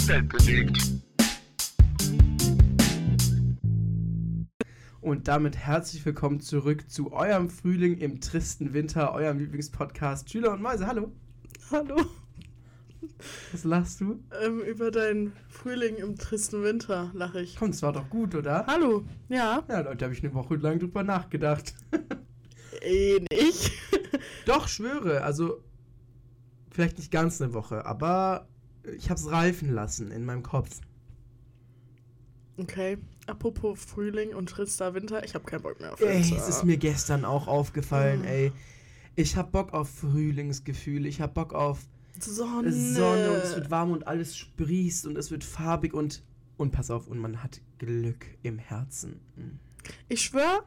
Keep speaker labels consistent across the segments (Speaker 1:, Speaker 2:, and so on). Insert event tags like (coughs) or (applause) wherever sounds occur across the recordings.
Speaker 1: die Welt bewegt.
Speaker 2: Und damit herzlich willkommen zurück zu eurem Frühling im tristen Winter, eurem Lieblingspodcast Schüler und Mäuse. Hallo.
Speaker 3: Hallo.
Speaker 2: Was lachst du?
Speaker 3: Ähm, über deinen Frühling im tristen Winter lache ich.
Speaker 2: Komm, es war doch gut, oder?
Speaker 3: Hallo. Ja.
Speaker 2: Ja, Leute, habe ich eine Woche lang drüber nachgedacht.
Speaker 3: Eh (laughs) nicht.
Speaker 2: Doch, schwöre. Also, vielleicht nicht ganz eine Woche, aber ich habe es reifen lassen in meinem Kopf.
Speaker 3: Okay. Apropos Frühling und trister Winter, ich habe keinen Bock mehr auf
Speaker 2: Ey,
Speaker 3: Winter.
Speaker 2: es ist mir gestern auch aufgefallen,
Speaker 3: Oh.
Speaker 2: ey. Ich hab Bock auf Frühlingsgefühle, ich hab Bock auf
Speaker 3: Sonne.
Speaker 2: Sonne und es wird warm und alles sprießt und es wird farbig und und pass auf und man hat Glück im Herzen. Mhm.
Speaker 3: Ich schwör,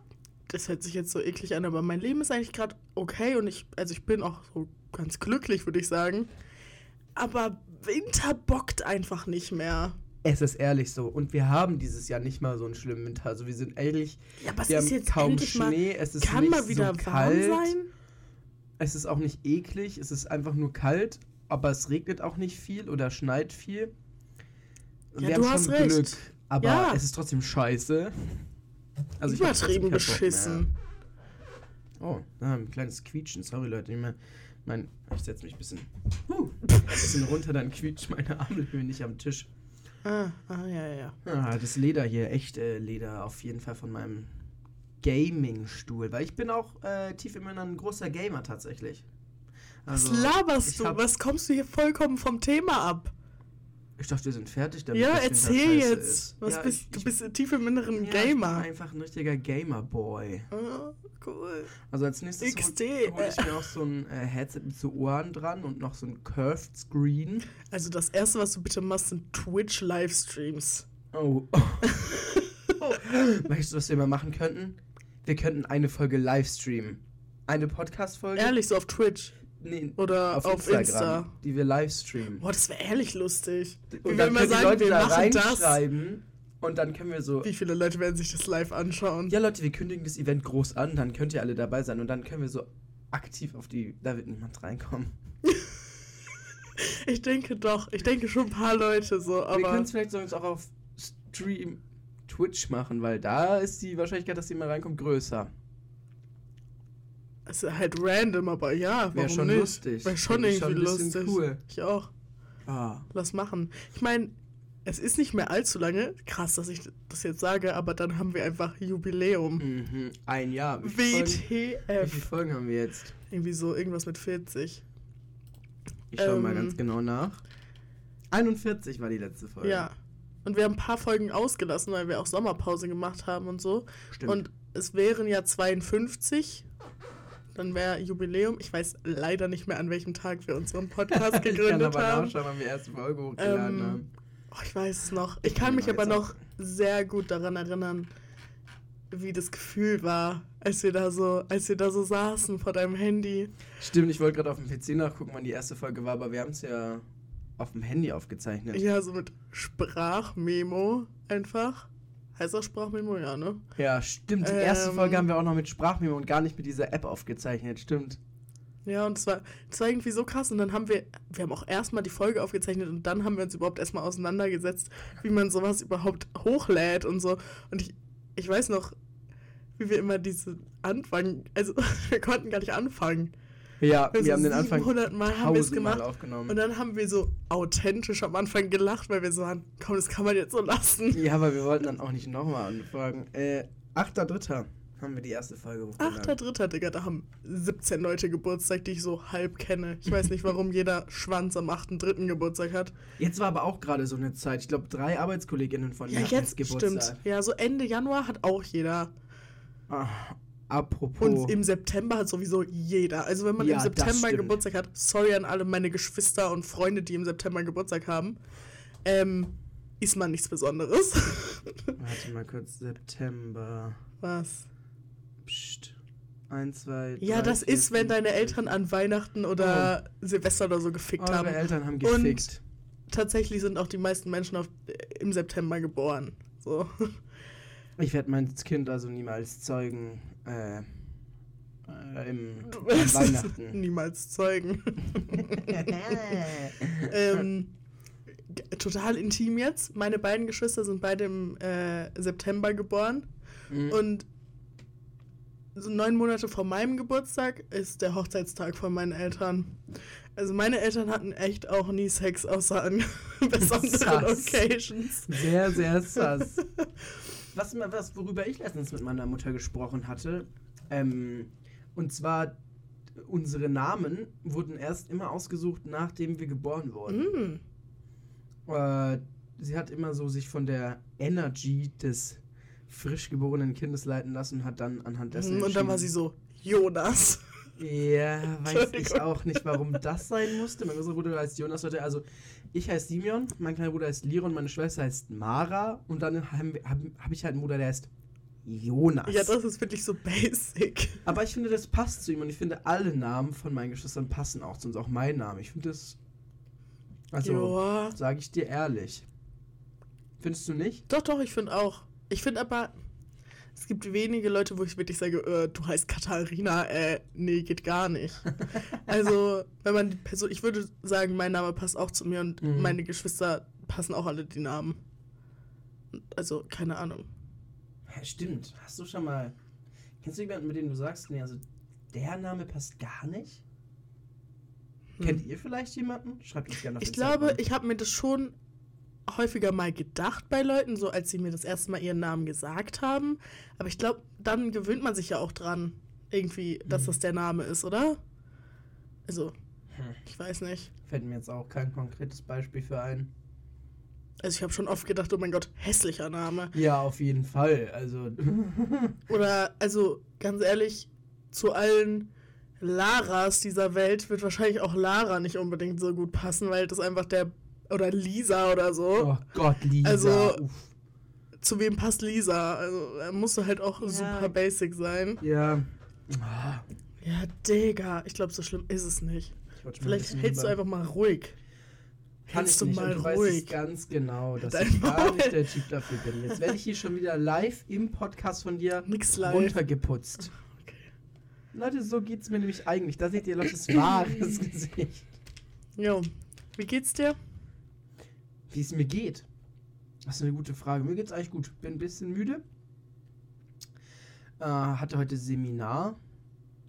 Speaker 3: das hört sich jetzt so eklig an, aber mein Leben ist eigentlich gerade okay und ich, also ich bin auch so ganz glücklich, würde ich sagen. Aber Winter bockt einfach nicht mehr.
Speaker 2: Es ist ehrlich so und wir haben dieses Jahr nicht mal so einen schlimmen Winter. Also wir sind ehrlich,
Speaker 3: Ja, aber es
Speaker 2: wir
Speaker 3: ist
Speaker 2: haben
Speaker 3: jetzt
Speaker 2: kaum
Speaker 3: endlich mal,
Speaker 2: Schnee, es ist
Speaker 3: kann
Speaker 2: nicht
Speaker 3: mal wieder
Speaker 2: so kalt.
Speaker 3: warm sein.
Speaker 2: Es ist auch nicht eklig, es ist einfach nur kalt, aber es regnet auch nicht viel oder schneit viel.
Speaker 3: Ja,
Speaker 2: Wir
Speaker 3: du
Speaker 2: haben
Speaker 3: hast
Speaker 2: schon
Speaker 3: recht.
Speaker 2: Glück, aber
Speaker 3: Ja.
Speaker 2: es ist trotzdem scheiße. Also ich
Speaker 3: Übertrieben
Speaker 2: Bock
Speaker 3: beschissen.
Speaker 2: Oh, ah, ein kleines Quietschen, sorry Leute. Ich, mein, mein, ich setze mich ein bisschen, huh, ein bisschen runter, dann quietscht meine Armhöhe nicht am Tisch.
Speaker 3: Ah, ah, ja, ja, ja.
Speaker 2: Ah, das Leder hier, echt äh, Leder, auf jeden Fall von meinem Gaming-Stuhl. Weil ich bin auch äh, tief im Inneren ein großer Gamer tatsächlich.
Speaker 3: Was
Speaker 2: Also,
Speaker 3: laberst
Speaker 2: ich
Speaker 3: du? Was kommst du hier vollkommen vom Thema ab?
Speaker 2: Ich dachte, wir sind fertig damit.
Speaker 3: ja, erzähl jetzt. Was
Speaker 2: ja,
Speaker 3: bist,
Speaker 2: ich,
Speaker 3: du
Speaker 2: ich,
Speaker 3: bist tief im Inneren
Speaker 2: ja, Ich
Speaker 3: Gamer.
Speaker 2: bin einfach ein richtiger Gamer-Boy.
Speaker 3: Ah, cool.
Speaker 2: Also als nächstes hole hol ich mir auch so ein äh, Headset mit so Ohren dran und noch so ein Curved Screen.
Speaker 3: Also das erste, was du bitte machst, sind Twitch-Livestreams.
Speaker 2: Oh. (laughs) weißt du, was wir mal machen könnten? Wir könnten eine Folge Livestreamen. Eine Podcast-Folge?
Speaker 3: Ehrlich, so auf Twitch.
Speaker 2: Nee,
Speaker 3: Oder auf,
Speaker 2: Instagram,
Speaker 3: Insta.
Speaker 2: die wir livestreamen.
Speaker 3: Boah, das wäre ehrlich lustig.
Speaker 2: Und
Speaker 3: wir
Speaker 2: dann können die
Speaker 3: sagen,
Speaker 2: Leute
Speaker 3: wir
Speaker 2: da
Speaker 3: machen das.
Speaker 2: reinschreiben und dann können wir so...
Speaker 3: Wie viele Leute werden sich das live anschauen?
Speaker 2: Ja, Leute, wir kündigen das Event groß an, dann könnt ihr alle dabei sein und dann können wir so aktiv auf die... Da wird niemand reinkommen. (laughs)
Speaker 3: Ich denke doch. Ich denke schon ein paar Leute so,
Speaker 2: wir
Speaker 3: aber...
Speaker 2: können es vielleicht sonst auch auf Stream Twitch machen, weil da ist die Wahrscheinlichkeit, dass jemand reinkommt, größer.
Speaker 3: Ist halt random, aber ja, warum
Speaker 2: Wäre schon
Speaker 3: nicht?
Speaker 2: lustig.
Speaker 3: Wäre schon
Speaker 2: ich
Speaker 3: irgendwie
Speaker 2: bisschen
Speaker 3: lustig.
Speaker 2: cool.
Speaker 3: Ich auch.
Speaker 2: Ah.
Speaker 3: Lass machen. Ich meine, es ist nicht mehr allzu lange. Krass, dass ich das jetzt sage, aber dann haben wir einfach Jubiläum.
Speaker 2: Mhm. Ein Jahr. Folgen, wie
Speaker 3: WTF.
Speaker 2: viele Folgen haben wir jetzt?
Speaker 3: Irgendwie so irgendwas mit 40.
Speaker 2: Ich schaue mal
Speaker 3: Ähm.
Speaker 2: ganz genau nach. 41 war die letzte Folge.
Speaker 3: Ja. Und wir haben ein paar Folgen ausgelassen, weil wir auch Sommerpause gemacht haben und so.
Speaker 2: Stimmt.
Speaker 3: Und es wären ja 52. Dann wäre Jubiläum. Ich weiß leider nicht mehr, an welchem Tag wir unseren Podcast (laughs)
Speaker 2: ich kann
Speaker 3: gegründet
Speaker 2: aber
Speaker 3: haben.
Speaker 2: nachschauen, wann wir erste Folge hochgeladen
Speaker 3: Ähm,
Speaker 2: haben.
Speaker 3: Oh, ich weiß es noch. Ich kann mich aber noch sehr gut daran erinnern, wie das Gefühl war, als wir da so, als wir da so saßen vor deinem Handy.
Speaker 2: Stimmt, ich wollte gerade auf dem PC nachgucken, wann die erste Folge war, aber wir haben es ja auf dem Handy aufgezeichnet.
Speaker 3: Ja, so mit Sprachmemo einfach. Heißt das Sprachmemo? Ja, ne?
Speaker 2: Ja, stimmt. Die erste
Speaker 3: Ähm.
Speaker 2: Folge haben wir auch noch mit Sprachmemo und gar nicht mit dieser App aufgezeichnet. Stimmt.
Speaker 3: Ja, und es war, es war irgendwie so krass. Und dann haben wir, wir haben auch erstmal die Folge aufgezeichnet und dann haben wir uns überhaupt erstmal auseinandergesetzt, wie man sowas überhaupt hochlädt und so. Und ich, ich weiß noch, wie wir immer diese Anfang, also (laughs) wir konnten gar nicht anfangen.
Speaker 2: Ja,
Speaker 3: Also
Speaker 2: wir haben den Anfang
Speaker 3: 700 Mal haben wir es gemacht. Und dann haben wir so authentisch am Anfang gelacht, weil wir so waren, komm, das kann man jetzt so lassen.
Speaker 2: Ja, aber wir wollten dann auch nicht nochmal anfangen. Äh, 8.3. haben wir die erste Folge hochgeladen.
Speaker 3: Achter Dritter, Digga, da haben 17 Leute Geburtstag, die ich so halb kenne. Ich weiß nicht, warum jeder Schwanz am 8.3. Geburtstag hat.
Speaker 2: Jetzt war aber auch gerade so eine Zeit. Ich glaube, drei Arbeitskolleginnen von mir
Speaker 3: Ja,
Speaker 2: hatten
Speaker 3: jetzt
Speaker 2: Geburtstag.
Speaker 3: stimmt. Ja, so Ende Januar hat auch jeder.
Speaker 2: Ah, apropos.
Speaker 3: Und im September hat sowieso jeder. Also wenn man
Speaker 2: Ja,
Speaker 3: im September. Geburtstag hat, sorry an alle meine Geschwister und Freunde, die im September Geburtstag haben, ähm, ist man nichts Besonderes. (laughs)
Speaker 2: Warte mal kurz. September.
Speaker 3: Was?
Speaker 2: Psst. Eins, zwei,
Speaker 3: Ja,
Speaker 2: drei,
Speaker 3: das
Speaker 2: vier,
Speaker 3: ist, wenn deine Eltern an Weihnachten oder Silvester oder so gefickt
Speaker 2: Eure
Speaker 3: haben.
Speaker 2: Eltern haben
Speaker 3: Und-
Speaker 2: gefickt.
Speaker 3: Tatsächlich sind auch die meisten Menschen auf, im September geboren. So.
Speaker 2: Ich werde mein Kind also niemals zeugen. Äh, äh, im,
Speaker 3: Du wirst es
Speaker 2: Weihnachten.
Speaker 3: niemals zeugen. (laughs) ähm, total intim jetzt. Meine beiden Geschwister sind beide im äh, September geboren.
Speaker 2: Mhm.
Speaker 3: Und so neun Monate vor meinem Geburtstag ist der Hochzeitstag von meinen Eltern. Also meine Eltern hatten echt auch nie Sex, außer an (laughs) besonderen
Speaker 2: Sass.
Speaker 3: Occasions.
Speaker 2: Sehr, sehr sass. (laughs) Was, was, worüber ich letztens mit meiner Mutter gesprochen hatte, ähm, und zwar unsere Namen wurden erst immer ausgesucht, nachdem wir geboren wurden.
Speaker 3: Mm.
Speaker 2: Äh, sie hat immer so sich von der Energy des frisch geborenen Kindes leiten lassen und hat dann anhand dessen.
Speaker 3: Und dann war sie so, Jonas.
Speaker 2: Ja, weiß ich auch nicht, warum das sein musste. Mein großer Bruder heißt Jonas heute. Also, ich heiße Simeon, mein kleiner Bruder heißt Liron, meine Schwester heißt Mara und dann habe hab, hab ich halt einen Bruder, der heißt Jonas.
Speaker 3: Ja, das ist wirklich so basic.
Speaker 2: Aber ich finde, das passt zu ihm und ich finde, alle Namen von meinen Geschwistern passen auch zu uns, auch mein Name. Ich finde das. Also, sage ich dir ehrlich. Findest du nicht?
Speaker 3: Doch, doch, ich finde auch. Ich finde aber, es gibt wenige Leute, wo ich wirklich sage, äh, du heißt Katharina, äh, nee, geht gar nicht. (laughs) also, wenn man die Person, ich würde sagen, mein Name passt auch zu mir und
Speaker 2: Mhm.
Speaker 3: meine Geschwister passen auch alle die Namen. Also, keine Ahnung.
Speaker 2: Ja, stimmt. Hast du schon mal. Kennst du jemanden, mit dem du sagst, nee, also der Name passt gar nicht?
Speaker 3: Hm.
Speaker 2: Kennt ihr vielleicht jemanden? Schreibt uns gerne auf
Speaker 3: Ich
Speaker 2: Instagram.
Speaker 3: glaube, ich habe mir das schon häufiger mal gedacht bei Leuten, so als sie mir das erste Mal ihren Namen gesagt haben. Aber ich glaube, dann gewöhnt man sich ja auch dran, irgendwie, dass
Speaker 2: Mhm.
Speaker 3: das der Name ist, oder? Also,
Speaker 2: Hm.
Speaker 3: ich weiß nicht.
Speaker 2: Fällt mir jetzt auch kein konkretes Beispiel für ein.
Speaker 3: Also ich habe schon oft gedacht, oh mein Gott, hässlicher Name.
Speaker 2: Ja, auf jeden Fall. Also. (laughs) (laughs)
Speaker 3: Oder, also ganz ehrlich, zu allen Laras dieser Welt wird wahrscheinlich auch Lara nicht unbedingt so gut passen, weil das einfach der, oder Lisa oder so.
Speaker 2: oh Gott, Lisa.
Speaker 3: Also-
Speaker 2: Uff.
Speaker 3: Zu wem passt Lisa? Also er musste halt auch
Speaker 2: Ja.
Speaker 3: super basic sein.
Speaker 2: Ja. Ah,
Speaker 3: Ja, Digga, ich glaube, so schlimm ist es nicht. Vielleicht hältst du einfach mal ruhig.
Speaker 2: Kann
Speaker 3: hältst du
Speaker 2: nicht.
Speaker 3: mal
Speaker 2: und du weißt
Speaker 3: ruhig.
Speaker 2: es ganz genau, dass
Speaker 3: Dein
Speaker 2: ich gar
Speaker 3: Maul.
Speaker 2: nicht der Typ dafür bin. Jetzt werde ich hier schon wieder live im Podcast von dir
Speaker 3: Nix live.
Speaker 2: runtergeputzt.
Speaker 3: Okay.
Speaker 2: Leute, so geht's mir nämlich eigentlich. Da seht ihr Lottes wahres (laughs) Gesicht.
Speaker 3: Jo, wie geht's dir?
Speaker 2: Wie es mir geht? Das ist eine gute Frage. Mir geht's eigentlich gut. Bin ein bisschen müde. Äh, hatte heute Seminar.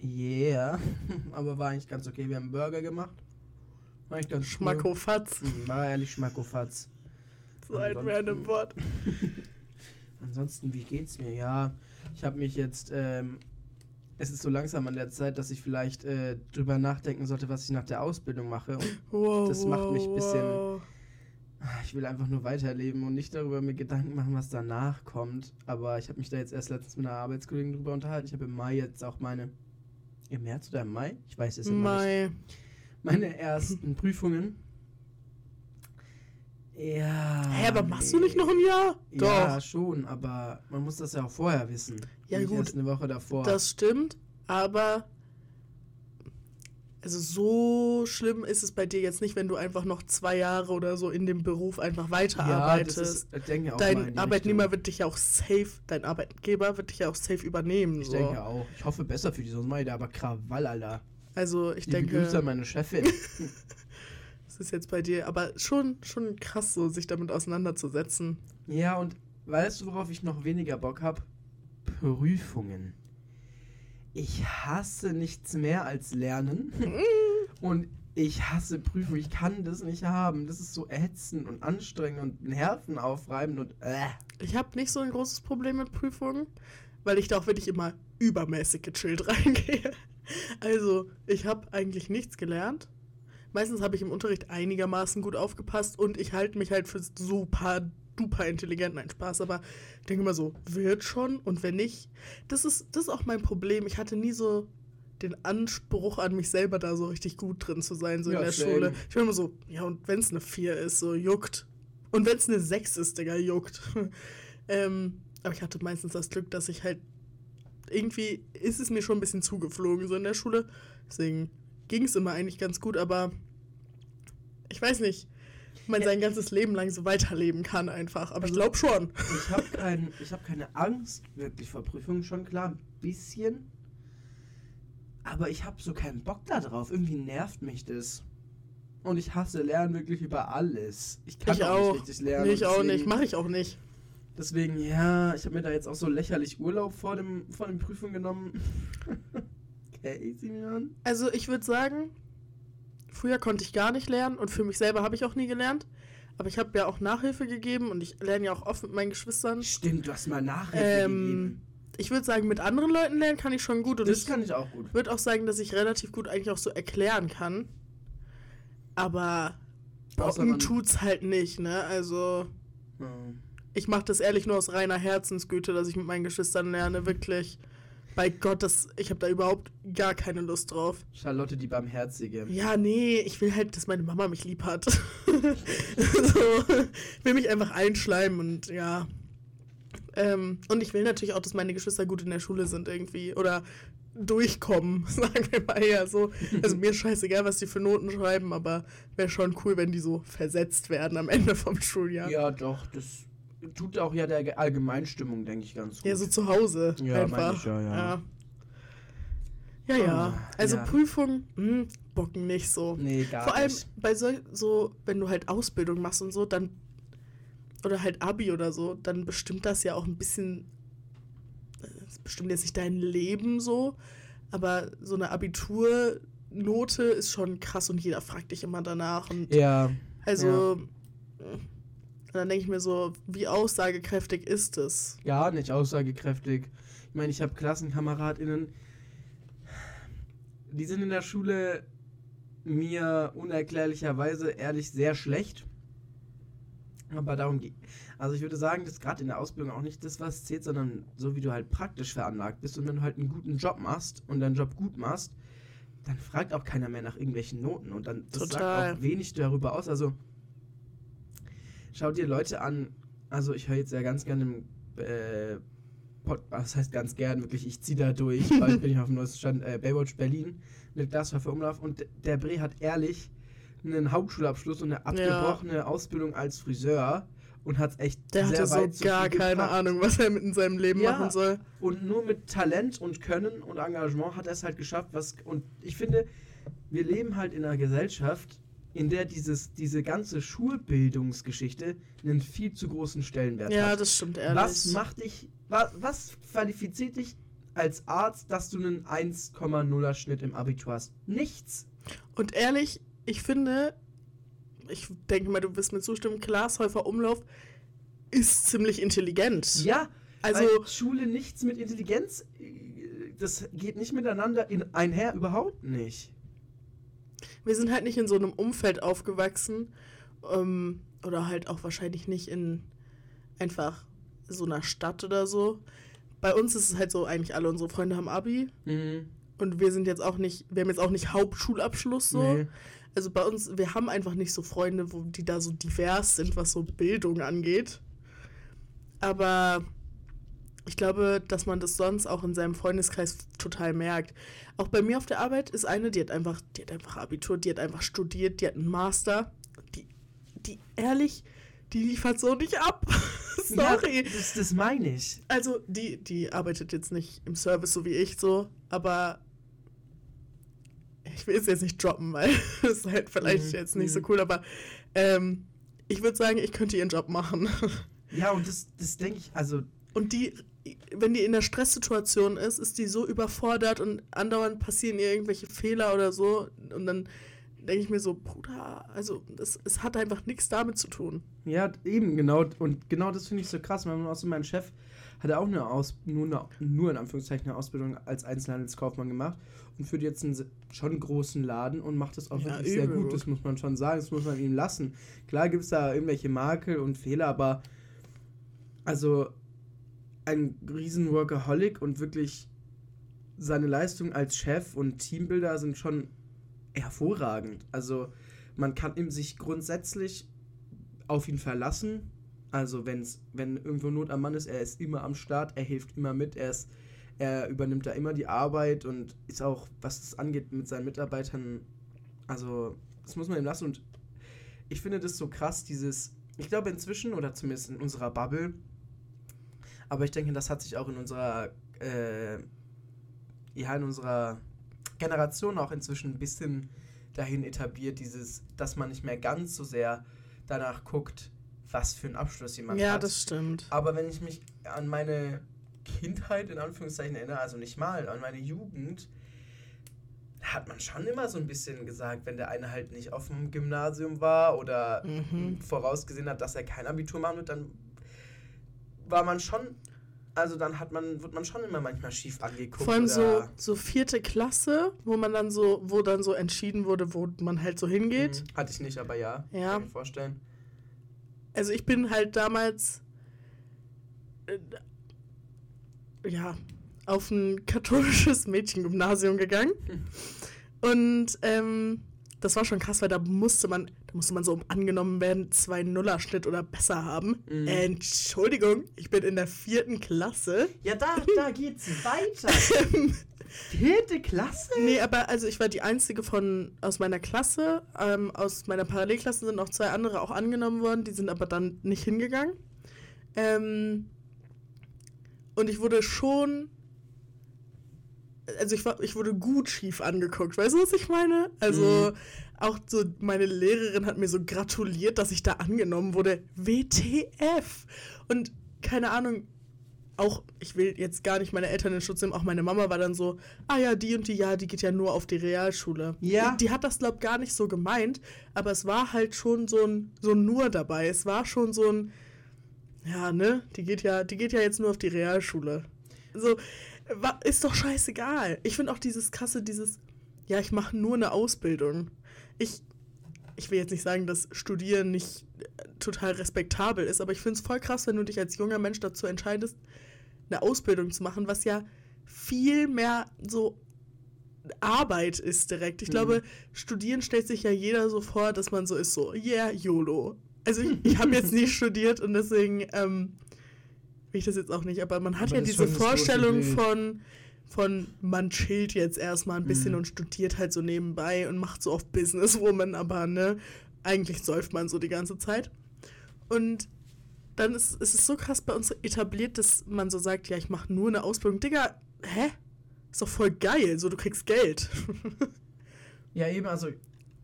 Speaker 2: Yeah. (laughs) Aber war eigentlich ganz okay. Wir haben Burger gemacht. War eigentlich ganz cool.
Speaker 3: Schmackofatz.
Speaker 2: Mhm, War ehrlich Schmackofatz.
Speaker 3: So ein random Wort. (laughs)
Speaker 2: Ansonsten, wie geht's mir? Ja, ich habe mich jetzt. Ähm, es ist so langsam an der Zeit, dass ich vielleicht äh, drüber nachdenken sollte, was ich nach der Ausbildung mache. Und
Speaker 3: Wow,
Speaker 2: Das macht mich ein bisschen-
Speaker 3: wow.
Speaker 2: Ich will einfach nur weiterleben und nicht darüber mir Gedanken machen, was danach kommt. Aber ich habe mich da jetzt erst letztens mit einer Arbeitskollegin drüber unterhalten. Ich habe im Mai jetzt auch meine. Im März oder im Mai? Ich weiß es immer nicht.
Speaker 3: Mai.
Speaker 2: Meine ersten (laughs) Prüfungen. Ja.
Speaker 3: Hä, aber machst du nicht noch ein Jahr?
Speaker 2: Ja,
Speaker 3: Doch,
Speaker 2: schon, aber man muss das ja auch vorher wissen.
Speaker 3: Ja,
Speaker 2: nicht
Speaker 3: gut.
Speaker 2: Erst eine Woche davor.
Speaker 3: das stimmt, aber also so schlimm ist es bei dir jetzt nicht, wenn du einfach noch zwei Jahre oder so in dem Beruf einfach
Speaker 2: ja,
Speaker 3: weiterarbeitest.
Speaker 2: das ist, ich denke auch
Speaker 3: dein
Speaker 2: die
Speaker 3: Arbeitnehmer
Speaker 2: Richtung.
Speaker 3: wird dich ja auch safe, dein Arbeitgeber wird dich ja auch safe übernehmen.
Speaker 2: Ich
Speaker 3: so.
Speaker 2: denke auch. Ich hoffe besser für die, sonst mache ich da aber Krawall, Alter.
Speaker 3: Also ich
Speaker 2: Ich
Speaker 3: denke,
Speaker 2: Grüße an meine Chefin. (laughs)
Speaker 3: das ist jetzt bei dir, aber schon, schon krass, so sich damit auseinanderzusetzen.
Speaker 2: ja, und weißt du, worauf ich noch weniger Bock habe? Prüfungen. Ich hasse nichts mehr als Lernen. und ich hasse Prüfungen. Ich kann das nicht haben. Das ist so ätzend und anstrengend und Nerven aufreibend und äh.
Speaker 3: Ich habe nicht so ein großes Problem mit Prüfungen, weil ich da auch wirklich immer übermäßig gechillt (laughs) reingehe. Also, ich habe eigentlich nichts gelernt. Meistens habe ich im Unterricht einigermaßen gut aufgepasst und ich halte mich halt für super duper intelligent. Nein, Spaß, aber ich denke immer so, wird schon und wenn nicht, das ist, das ist auch mein Problem. Ich hatte nie so den Anspruch an mich selber da so richtig gut drin zu sein, so
Speaker 2: Ja,
Speaker 3: in der
Speaker 2: same.
Speaker 3: Schule. Ich bin immer so, ja, und wenn es eine 4 ist, so juckt. Und wenn es eine 6 ist, Digga, juckt. (laughs) ähm, aber ich hatte meistens das Glück, dass ich halt irgendwie ist es mir schon ein bisschen zugeflogen, so in der Schule. Deswegen ging es immer eigentlich ganz gut, aber ich weiß nicht, man
Speaker 2: Ja.
Speaker 3: sein ganzes Leben lang so weiterleben kann einfach. Aber ich
Speaker 2: Also-
Speaker 3: glaube schon.
Speaker 2: Ich habe kein, ich hab keine Angst wirklich vor Prüfungen, schon klar, ein bisschen. Aber ich habe so keinen Bock da drauf. Irgendwie nervt mich das. und ich hasse Lernen wirklich über alles. Ich kann
Speaker 3: Ich
Speaker 2: auch,
Speaker 3: auch.
Speaker 2: nicht richtig lernen.
Speaker 3: Nee, ich auch nicht. Mache ich auch nicht.
Speaker 2: Deswegen, ja, ich habe mir da jetzt auch so lächerlich Urlaub vor, dem, vor den Prüfungen genommen. (laughs) okay, Simeon.
Speaker 3: Also ich würde sagen, früher konnte ich gar nicht lernen und für mich selber habe ich auch nie gelernt. Aber ich habe ja auch Nachhilfe gegeben und ich lerne ja auch oft mit meinen Geschwistern.
Speaker 2: Stimmt, du hast mal Nachhilfe
Speaker 3: Ähm,
Speaker 2: gegeben.
Speaker 3: ich würde sagen, mit anderen Leuten lernen kann ich schon gut und
Speaker 2: Das
Speaker 3: ich
Speaker 2: kann ich auch gut.
Speaker 3: würde auch sagen, dass ich relativ gut eigentlich auch so erklären kann. Aber Bocken tut's halt nicht, ne? Also
Speaker 2: Hm.
Speaker 3: ich mache das ehrlich nur aus reiner Herzensgüte, dass ich mit meinen Geschwistern lerne, wirklich. Bei Gott, das, ich habe da überhaupt gar keine Lust drauf.
Speaker 2: Charlotte die Barmherzige.
Speaker 3: Ja, nee, ich will halt, dass meine Mama mich lieb hat. (laughs) so, ich will mich einfach einschleimen und ja. Ähm, und ich will natürlich auch, dass meine Geschwister gut in der Schule sind irgendwie. Oder durchkommen, (laughs) sagen wir mal eher so. Also mir ist scheißegal, was die für Noten schreiben, aber wäre schon cool, wenn die so versetzt werden am Ende vom Schuljahr.
Speaker 2: Ja, doch, das tut auch ja der Allgemeinstimmung, denke ich, ganz gut.
Speaker 3: Ja, so zu Hause
Speaker 2: Ja,
Speaker 3: einfach.
Speaker 2: ich ja, ja.
Speaker 3: ja. Ja, ja.
Speaker 2: Ah,
Speaker 3: Also
Speaker 2: ja.
Speaker 3: Prüfung, hm, bocken nicht so.
Speaker 2: nee, gar
Speaker 3: Vor allem
Speaker 2: nicht.
Speaker 3: bei so, so, wenn du halt Ausbildung machst und so, dann oder halt Abi oder so, dann bestimmt das ja auch ein bisschen, es bestimmt jetzt nicht dein Leben so, aber so eine Abiturnote ist schon krass und jeder fragt dich immer danach und
Speaker 2: Ja,
Speaker 3: also äh, dann denke ich mir so, wie aussagekräftig ist es?
Speaker 2: gar nicht aussagekräftig. Ich meine, ich habe KlassenkameradInnen, die sind in der Schule mir unerklärlicherweise ehrlich sehr schlecht. Aber darum geht. Also ich würde sagen, dass gerade in der Ausbildung auch nicht das, was zählt, sondern so wie du halt praktisch veranlagt bist und wenn du halt einen guten Job machst und deinen Job gut machst, dann fragt auch keiner mehr nach irgendwelchen Noten und dann das
Speaker 3: Total.
Speaker 2: sagt auch wenig darüber aus. Also schau dir Leute an, also ich höre jetzt ja ganz gerne im äh, Pod, was heißt ganz gern, wirklich, ich ziehe da durch, (laughs) bald bin ich auf dem neuesten Stand, äh, Baywatch Berlin mit Glasfaser Umlauf und der Bre hat ehrlich einen Hauptschulabschluss und eine abgebrochene Ausbildung als Friseur und hat es echt
Speaker 3: Der
Speaker 2: sehr
Speaker 3: hatte so
Speaker 2: weit zu
Speaker 3: gar keine
Speaker 2: gebracht.
Speaker 3: Ahnung, was er mit in seinem Leben
Speaker 2: Ja.
Speaker 3: machen soll.
Speaker 2: Und nur mit Talent und Können und Engagement hat er es halt geschafft. Was, und ich finde, wir leben halt in einer Gesellschaft, in der dieses, diese ganze Schulbildungsgeschichte einen viel zu großen Stellenwert
Speaker 3: Ja,
Speaker 2: hat.
Speaker 3: das stimmt ehrlich.
Speaker 2: Was macht dich, was, was qualifiziert dich als Arzt, dass du einen 1,0er Schnitt im Abitur hast? Nichts.
Speaker 3: Und ehrlich, ich finde, ich denke mal, du wirst mir zustimmen, Glashäufer Umlauf ist ziemlich intelligent.
Speaker 2: Ja,
Speaker 3: Also-
Speaker 2: Schule nichts mit Intelligenz, äh, das geht nicht miteinander in, einher, überhaupt nicht.
Speaker 3: Wir sind halt nicht in so einem Umfeld aufgewachsen. Ähm, oder halt auch wahrscheinlich nicht in einfach so einer Stadt oder so. Bei uns ist es halt so, eigentlich alle unsere Freunde haben Abi.
Speaker 2: Mhm.
Speaker 3: Und wir sind jetzt auch nicht, wir haben jetzt auch nicht Hauptschulabschluss so.
Speaker 2: Nee.
Speaker 3: Also bei uns, wir haben einfach nicht so Freunde, wo die da so divers sind, was so Bildung angeht. Aber ich glaube, dass man das sonst auch in seinem Freundeskreis total merkt. Auch bei mir auf der Arbeit ist eine, die hat einfach, die hat einfach Abitur, die hat einfach studiert, die hat einen Master. Die, die ehrlich, die liefert so nicht ab. (laughs) Sorry.
Speaker 2: Ja, das, das meine ich.
Speaker 3: Also, die, die arbeitet jetzt nicht im Service so wie ich so, aber ich will es jetzt nicht droppen, weil (laughs) das ist halt vielleicht
Speaker 2: Mhm,
Speaker 3: jetzt nicht so
Speaker 2: mhm.
Speaker 3: cool, aber ähm, ich würde sagen, ich könnte ihren Job machen. (laughs)
Speaker 2: Ja, und das, das denke ich, also,
Speaker 3: Und die, wenn die in der Stresssituation ist, ist die so überfordert und andauernd passieren ihr irgendwelche Fehler oder so und dann denke ich mir so, Bruder, also das, es hat einfach nichts damit zu tun.
Speaker 2: ja, eben, genau. Und genau das finde ich so krass. Mein, außer mein Chef hatte auch eine Aus, nur, eine, nur in Anführungszeichen eine Ausbildung als Einzelhandelskaufmann gemacht und führt jetzt einen schon großen Laden und macht das auch
Speaker 3: Ja,
Speaker 2: wirklich sehr gut. Das muss man schon sagen, das muss man ihm lassen. Klar gibt es da irgendwelche Makel und Fehler, aber also ein riesen Workaholic und wirklich seine Leistung als Chef und Teambuilder sind schon hervorragend. Also man kann ihm sich grundsätzlich auf ihn verlassen. Also wenn's, wenn irgendwo Not am Mann ist, er ist immer am Start, er hilft immer mit, er, ist, er übernimmt da immer die Arbeit und ist auch, was das angeht, mit seinen Mitarbeitern, also das muss man ihm lassen. Und ich finde das so krass, dieses, ich glaube inzwischen, oder zumindest in unserer Bubble, aber ich denke, das hat sich auch in unserer, äh, ja, in unserer Generation auch inzwischen ein bisschen dahin etabliert, dieses, dass man nicht mehr ganz so sehr danach guckt, was für einen Abschluss jemand
Speaker 3: Ja,
Speaker 2: hat.
Speaker 3: das stimmt.
Speaker 2: Aber wenn ich mich an meine Kindheit in Anführungszeichen erinnere, also nicht mal, an meine Jugend, hat man schon immer so ein bisschen gesagt, wenn der eine halt nicht auf dem Gymnasium war oder
Speaker 3: Mhm.
Speaker 2: vorausgesehen hat, dass er kein Abitur machen wird, dann war man schon, also dann hat man, wird man schon immer manchmal schief angeguckt.
Speaker 3: Vor allem so, so vierte Klasse, wo man dann so, wo dann so entschieden wurde, wo man halt so hingeht.
Speaker 2: Mhm. Hatte ich nicht, aber ja.
Speaker 3: Ja.
Speaker 2: Kann ich mir vorstellen.
Speaker 3: Also ich bin halt damals äh, ja auf ein katholisches Mädchengymnasium gegangen. Und ähm, das war schon krass, weil da musste man, musste man so um angenommen werden, zwei Nullerschnitt oder besser haben.
Speaker 2: Mhm.
Speaker 3: Entschuldigung, ich bin in der vierten Klasse.
Speaker 2: Ja, da, da geht's weiter. (laughs) Vierte Klasse?
Speaker 3: Nee, aber also ich war die einzige von aus meiner Klasse. Ähm, aus meiner Parallelklasse sind noch zwei andere auch angenommen worden, die sind aber dann nicht hingegangen. Ähm, und ich wurde schon. Also ich war, ich wurde gut schief angeguckt, weißt du, was ich meine? Also
Speaker 2: Mhm.
Speaker 3: Auch so meine Lehrerin hat mir so gratuliert, dass ich da angenommen wurde. WTF! Und keine Ahnung, auch, ich will jetzt gar nicht meine Eltern in Schutz nehmen, auch meine Mama war dann so, ah ja, die und die, ja, die geht ja nur auf die Realschule.
Speaker 2: Ja.
Speaker 3: Die, die hat das, glaub gar nicht so gemeint, aber es war halt schon so ein, so ein nur dabei. Es war schon so ein, ja, ne, die geht ja, die geht ja jetzt nur auf die Realschule. So, ist doch scheißegal. Ich finde auch dieses krasse, dieses, ja, ich mache nur eine Ausbildung. Ich, ich will jetzt nicht sagen, dass Studieren nicht äh, total respektabel ist, aber ich finde es voll krass, wenn du dich als junger Mensch dazu entscheidest, eine Ausbildung zu machen, was ja viel mehr so Arbeit ist direkt. Ich
Speaker 2: Mhm.
Speaker 3: glaube, Studieren stellt sich ja jeder so vor, dass man so ist, so, yeah, YOLO. Also ich, ich habe jetzt nicht (laughs) studiert und deswegen ähm, will ich das jetzt auch nicht, aber man hat
Speaker 2: Aber
Speaker 3: ja diese Vorstellung von, von man chillt jetzt erstmal ein bisschen
Speaker 2: Mhm.
Speaker 3: und studiert halt so nebenbei und macht so auf Businesswoman, aber ne, eigentlich säuft man so die ganze Zeit. Und dann ist, ist es so krass bei uns etabliert, dass man so sagt, ja, ich mache nur eine Ausbildung. Digga, hä? Ist doch voll geil, so du kriegst Geld. (laughs)
Speaker 2: Ja, eben, also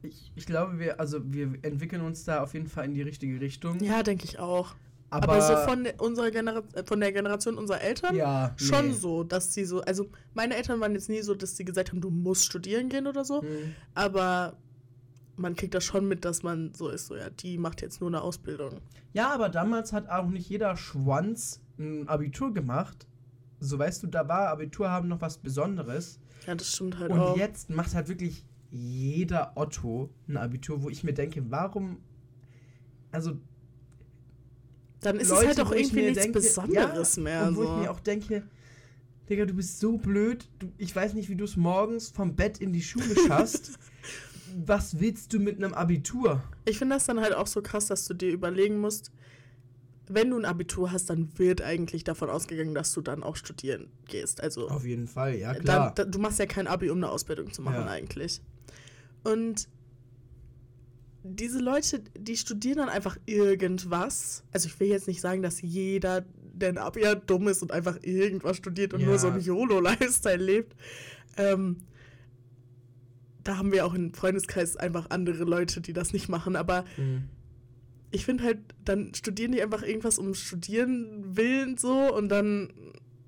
Speaker 2: ich, ich glaube, wir, also wir entwickeln uns da auf jeden Fall in die richtige Richtung.
Speaker 3: ja, denke ich auch.
Speaker 2: Aber,
Speaker 3: Aber, so von der, unserer Genera äh, von der Generation unserer Eltern
Speaker 2: ja,
Speaker 3: schon
Speaker 2: nee.
Speaker 3: so, dass sie so, also meine Eltern waren jetzt nie so, dass sie gesagt haben, du musst studieren gehen oder so,
Speaker 2: Hm.
Speaker 3: aber man kriegt das schon mit, dass man so ist, so ja, die macht jetzt nur eine Ausbildung.
Speaker 2: Ja, aber damals hat auch nicht jeder Schwanz ein Abitur gemacht. So weißt du, da war Abitur haben noch was Besonderes.
Speaker 3: Ja, das stimmt halt
Speaker 2: Und
Speaker 3: auch.
Speaker 2: jetzt macht halt wirklich jeder Otto ein Abitur, wo ich mir denke, warum. Also,
Speaker 3: Dann ist
Speaker 2: Leute,
Speaker 3: es halt auch irgendwie nichts
Speaker 2: denke-
Speaker 3: Besonderes
Speaker 2: ja,
Speaker 3: mehr.
Speaker 2: Und wo
Speaker 3: so.
Speaker 2: ich mir auch denke, Digga, du bist so blöd. Du, ich weiß nicht, wie du es morgens vom Bett in die Schule schaffst. (laughs) Was willst du mit einem Abitur?
Speaker 3: Ich finde das dann halt auch so krass, dass du dir überlegen musst, wenn du ein Abitur hast, dann wird eigentlich davon ausgegangen, dass du dann auch studieren gehst. Also
Speaker 2: Auf jeden Fall, ja
Speaker 3: dann, da, du machst ja kein Abi, um eine Ausbildung zu machen
Speaker 2: Ja.
Speaker 3: eigentlich. Und diese Leute, die studieren dann einfach irgendwas. Also ich will jetzt nicht sagen, dass jeder, der ein Abi hat, dumm ist und einfach irgendwas studiert und
Speaker 2: Ja.
Speaker 3: nur so einen YOLO-Lifestyle lebt. Ähm, da haben wir auch im Freundeskreis einfach andere Leute, die das nicht machen. Aber
Speaker 2: Hm.
Speaker 3: ich finde halt, dann studieren die einfach irgendwas um Studieren willen so und dann,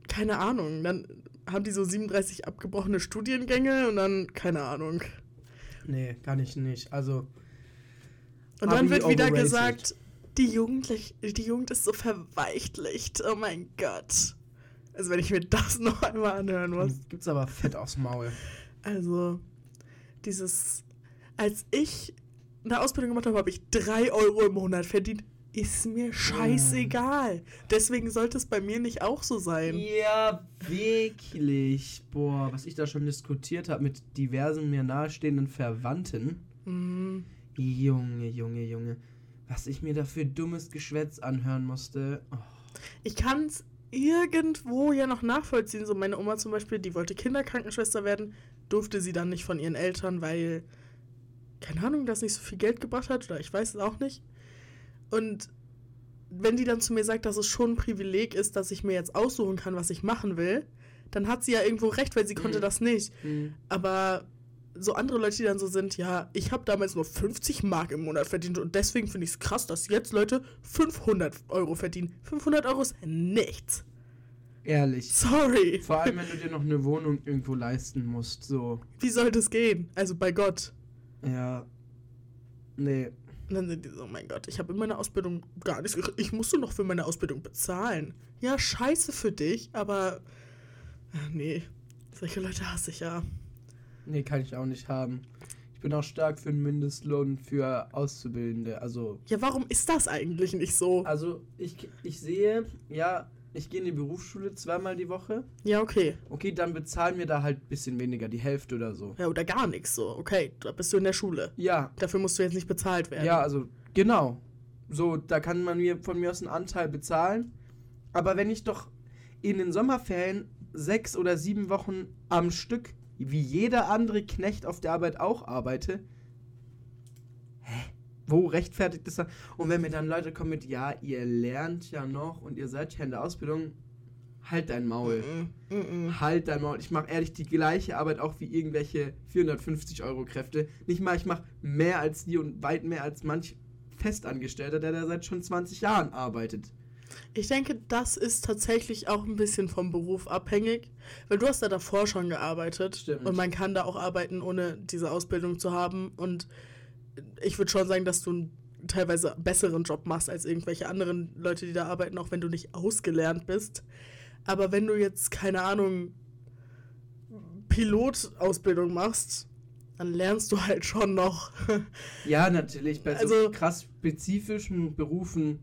Speaker 3: keine Ahnung, dann haben die so 37 abgebrochene Studiengänge und dann, keine Ahnung.
Speaker 2: Nee, kann ich nicht. Also,
Speaker 3: Und dann wird wieder
Speaker 2: overrated.
Speaker 3: gesagt, die, Jugendlich die Jugend ist so verweichtlicht, oh mein Gott. Also wenn ich mir das (laughs) noch einmal anhören muss.
Speaker 2: gibt's aber fett aufs Maul.
Speaker 3: Also, dieses, als ich eine Ausbildung gemacht habe, habe ich drei Euro im Monat verdient. Ist mir scheißegal. Deswegen sollte es bei mir nicht auch so sein.
Speaker 2: Ja, wirklich. Boah, was ich da schon diskutiert habe mit diversen mir nahestehenden Verwandten.
Speaker 3: Mhm.
Speaker 2: Junge, Junge, Junge. Was ich mir da für dummes Geschwätz anhören musste. Oh.
Speaker 3: Ich kann es irgendwo ja noch nachvollziehen. So meine Oma zum Beispiel, die wollte Kinderkrankenschwester werden, durfte sie dann nicht von ihren Eltern, weil, keine Ahnung, das nicht so viel Geld gebracht hat oder ich weiß es auch nicht. Und wenn die dann zu mir sagt, dass es schon ein Privileg ist, dass ich mir jetzt aussuchen kann, was ich machen will, dann hat sie ja irgendwo recht, weil sie konnte
Speaker 2: Mhm.
Speaker 3: das nicht. Aber so andere Leute, die dann so sind, ja, ich habe damals nur 50 Mark im Monat verdient und deswegen finde ich es krass, dass jetzt Leute 500 Euro verdienen. 500 Euro ist nichts.
Speaker 2: Ehrlich.
Speaker 3: Sorry.
Speaker 2: Vor allem, wenn du dir noch eine Wohnung irgendwo leisten musst, so.
Speaker 3: Wie soll das gehen? Also bei Gott.
Speaker 2: Ja. Nee.
Speaker 3: Und dann sind die so, oh mein Gott, ich habe in meiner Ausbildung gar nichts. gekriegt. Ich musste noch für meine Ausbildung bezahlen. Ja, scheiße für dich, aber. Ach, Nee, solche Leute hasse ich ja.
Speaker 2: Nee, kann ich auch nicht haben. Ich bin auch stark für einen Mindestlohn für Auszubildende. Also,
Speaker 3: Ja, warum ist das eigentlich nicht so?
Speaker 2: also ich, ich sehe, ja, ich gehe in die Berufsschule zweimal die Woche.
Speaker 3: Ja, okay.
Speaker 2: Okay, dann bezahlen wir da halt ein bisschen weniger, die Hälfte oder so.
Speaker 3: Ja, oder gar nichts so. Okay, da bist du in der Schule.
Speaker 2: Ja,
Speaker 3: Dafür musst du jetzt nicht bezahlt werden.
Speaker 2: ja, also genau. So, da kann man mir von mir aus einen Anteil bezahlen. Aber wenn ich doch in den Sommerferien sechs oder sieben Wochen am Stück, wie jeder andere Knecht auf der Arbeit auch arbeite, hä? Wo rechtfertigt das dann? Und wenn mir dann Leute kommen mit, ja, ihr lernt ja noch und ihr seid ja in der Ausbildung, halt dein Maul.
Speaker 3: Mm, mm.
Speaker 2: Halt dein Maul. Ich mache ehrlich die gleiche Arbeit auch wie irgendwelche 450 Euro Kräfte. Nicht mal, ich mache mehr als die und weit mehr als manch Festangestellter, der da seit schon 20 Jahren arbeitet.
Speaker 3: Ich denke, das ist tatsächlich auch ein bisschen vom Beruf abhängig, weil du hast da davor schon gearbeitet
Speaker 2: Stimmt.
Speaker 3: und man kann da auch arbeiten, ohne diese Ausbildung zu haben. Und ich würde schon sagen, dass du einen teilweise besseren Job machst als irgendwelche anderen Leute, die da arbeiten, auch wenn du nicht ausgelernt bist. Aber wenn du jetzt, keine Ahnung, Pilotausbildung machst, dann lernst du halt schon noch.
Speaker 2: Ja, natürlich, bei so
Speaker 3: Also-
Speaker 2: krass spezifischen Berufen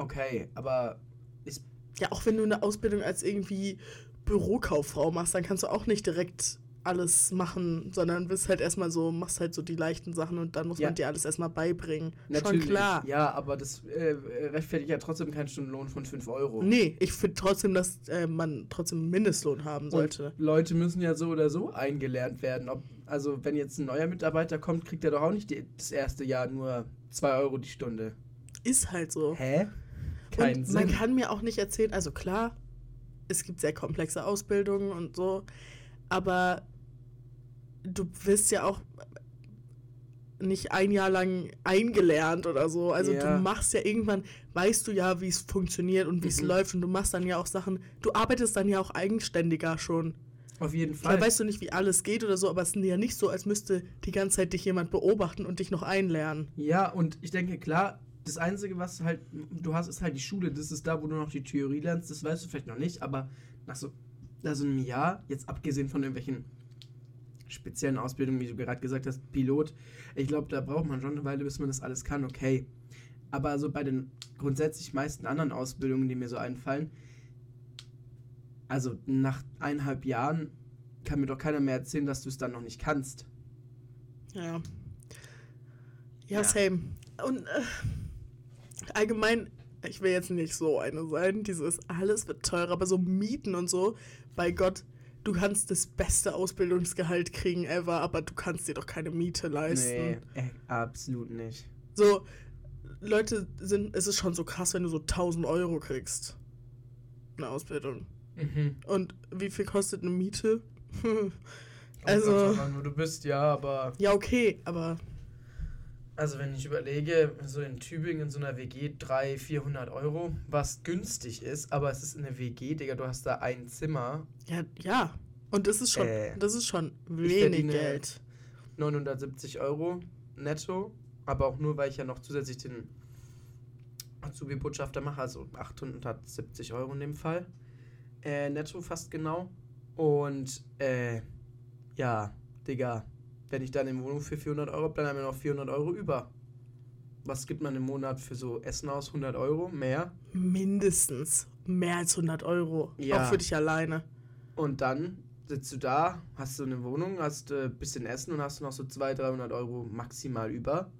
Speaker 2: okay, aber ist
Speaker 3: Ja, auch wenn du eine Ausbildung als irgendwie Bürokauffrau machst, dann kannst du auch nicht direkt alles machen, sondern bist halt erstmal so, machst halt so die leichten Sachen und dann muss
Speaker 2: Ja.
Speaker 3: man dir alles erstmal beibringen.
Speaker 2: natürlich.
Speaker 3: Schon klar.
Speaker 2: Ja, aber das äh, rechtfertigt ja trotzdem keinen Stundenlohn von 5 Euro.
Speaker 3: Nee, ich finde trotzdem, dass äh, man trotzdem einen Mindestlohn haben sollte.
Speaker 2: Und Leute müssen ja so oder so eingelernt werden. Ob, also, wenn jetzt ein neuer Mitarbeiter kommt, kriegt er doch auch nicht die, das erste Jahr nur 2 Euro die Stunde.
Speaker 3: Ist halt so.
Speaker 2: Hä? Kein
Speaker 3: und
Speaker 2: Sinn.
Speaker 3: man kann mir auch nicht erzählen, also klar, es gibt sehr komplexe Ausbildungen und so, aber du wirst ja auch nicht ein Jahr lang eingelernt oder so. Also
Speaker 2: Ja.
Speaker 3: du machst ja irgendwann, weißt du ja, wie es funktioniert und wie es
Speaker 2: Mhm.
Speaker 3: läuft und du machst dann ja auch Sachen, du arbeitest dann ja auch eigenständiger schon.
Speaker 2: Auf jeden Fall.
Speaker 3: Klar weißt du nicht, wie alles geht oder so, aber es ist ja nicht so, als müsste die ganze Zeit dich jemand beobachten und dich noch einlernen.
Speaker 2: Ja, und ich denke, klar, das Einzige, was halt du hast, ist halt die Schule. Das ist da, wo du noch die Theorie lernst. Das weißt du vielleicht noch nicht, aber nach so, nach so einem Jahr, jetzt abgesehen von irgendwelchen speziellen Ausbildungen, wie du gerade gesagt hast, Pilot, ich glaube, da braucht man schon eine Weile, bis man das alles kann, okay. Aber so bei den grundsätzlich meisten anderen Ausbildungen, die mir so einfallen, also nach eineinhalb Jahren kann mir doch keiner mehr erzählen, dass du es dann noch nicht kannst.
Speaker 3: Ja. Ja,
Speaker 2: Ja.
Speaker 3: same. Und äh, allgemein, ich will jetzt nicht so eine sein, dieses alles wird teurer, aber so Mieten und so, bei Gott, du kannst das beste Ausbildungsgehalt kriegen ever, aber du kannst dir doch keine Miete leisten.
Speaker 2: Nee, äh, absolut nicht.
Speaker 3: So, Leute sind, es ist schon so krass, wenn du so 1000 Euro kriegst. Eine Ausbildung.
Speaker 2: Mhm.
Speaker 3: Und wie viel kostet eine Miete? (laughs)
Speaker 2: Also,
Speaker 3: also,
Speaker 2: wo du bist, ja, aber
Speaker 3: ja, okay, aber
Speaker 2: also wenn ich überlege, so in Tübingen in so einer WG 300, 400 Euro, was günstig ist, aber es ist eine WG, Digga, du hast da ein Zimmer,
Speaker 3: ja, ja. Und das ist schon,
Speaker 2: Äh,
Speaker 3: das ist schon wenig Geld.
Speaker 2: 970 Euro netto, aber auch nur, weil ich ja noch zusätzlich den Azubi-Botschafter mache, also 870 Euro in dem Fall. Äh, netto fast genau. Und, äh, ja, Digga, wenn ich dann eine Wohnung für 400 Euro habe, dann haben wir noch 400 Euro über. Was gibt man im Monat für so Essen aus? 100 Euro? Mehr?
Speaker 3: Mindestens mehr als 100 Euro.
Speaker 2: Ja.
Speaker 3: Auch für dich alleine.
Speaker 2: Und dann sitzt du da, hast du eine Wohnung, hast ein äh, bisschen Essen und hast du noch so 200, 300 Euro maximal über.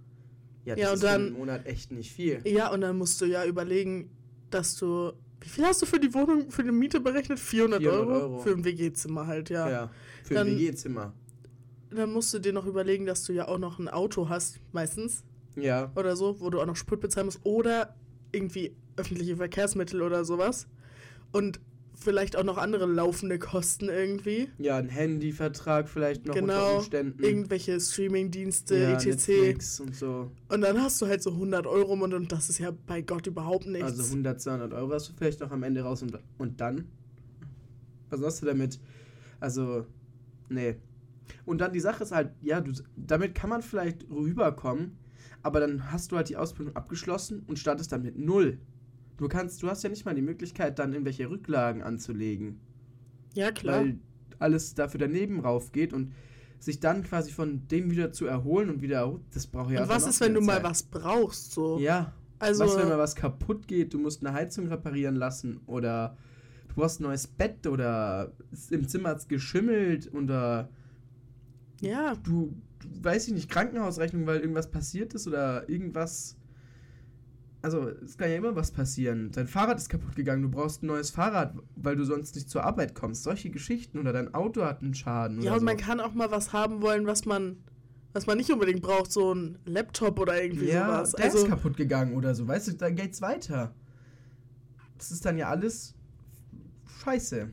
Speaker 2: Ja, das
Speaker 3: Ja, und
Speaker 2: ist für
Speaker 3: dann-
Speaker 2: einen Monat echt nicht viel.
Speaker 3: Ja, und dann musst du ja überlegen, dass du. Wie viel hast du für die Wohnung, für die Miete berechnet? 400,
Speaker 2: 400
Speaker 3: Euro?
Speaker 2: Euro.
Speaker 3: Für ein WG-Zimmer halt, ja.
Speaker 2: Ja, für
Speaker 3: Dann-
Speaker 2: ein WG-Zimmer.
Speaker 3: Dann musst du dir noch überlegen, dass du ja auch noch ein Auto hast, meistens.
Speaker 2: Ja,
Speaker 3: Oder so, wo du auch noch Sprit bezahlen musst. Oder irgendwie öffentliche Verkehrsmittel oder sowas. Und vielleicht auch noch andere laufende Kosten irgendwie.
Speaker 2: Ja, ein Handyvertrag vielleicht noch unter
Speaker 3: Genau,
Speaker 2: Umständen.
Speaker 3: Irgendwelche Streaming-Dienste,
Speaker 2: ja,
Speaker 3: etc.
Speaker 2: Netflix und so.
Speaker 3: Und dann hast du halt so 100 Euro und, und das ist ja bei Gott überhaupt nichts.
Speaker 2: Also 100, 200 Euro hast du vielleicht noch am Ende raus und, und dann? Was machst du damit? Also, nee. Und dann die Sache ist halt, ja, du, damit kann man vielleicht rüberkommen, aber dann hast du halt die Ausbildung abgeschlossen und startest dann mit null. Du kannst, du hast ja nicht mal die Möglichkeit, dann irgendwelche Rücklagen anzulegen.
Speaker 3: ja, klar.
Speaker 2: weil alles dafür daneben raufgeht und sich dann quasi von dem wieder zu erholen und wieder, das braucht ja
Speaker 3: und was ist, wenn du
Speaker 2: wieder
Speaker 3: mal
Speaker 2: Zeit.
Speaker 3: was brauchst? So?
Speaker 2: Ja,
Speaker 3: also,
Speaker 2: was, wenn mal was kaputt geht, du musst eine Heizung reparieren lassen oder du brauchst ein neues Bett oder es- im Zimmer hat's geschimmelt oder
Speaker 3: ja,
Speaker 2: du, du weiß ich nicht, Krankenhausrechnung, weil irgendwas passiert ist oder irgendwas. Also, es kann ja immer was passieren. Dein Fahrrad ist kaputt gegangen, du brauchst ein neues Fahrrad, weil du sonst nicht zur Arbeit kommst. Solche Geschichten oder dein Auto hat einen Schaden.
Speaker 3: ja, und man
Speaker 2: so.
Speaker 3: kann auch mal was haben wollen, was man, was man nicht unbedingt braucht, so ein Laptop oder irgendwie
Speaker 2: ja,
Speaker 3: sowas.
Speaker 2: der
Speaker 3: Also,
Speaker 2: ist kaputt gegangen oder so, weißt du, dann geht's weiter. Das ist dann ja alles scheiße.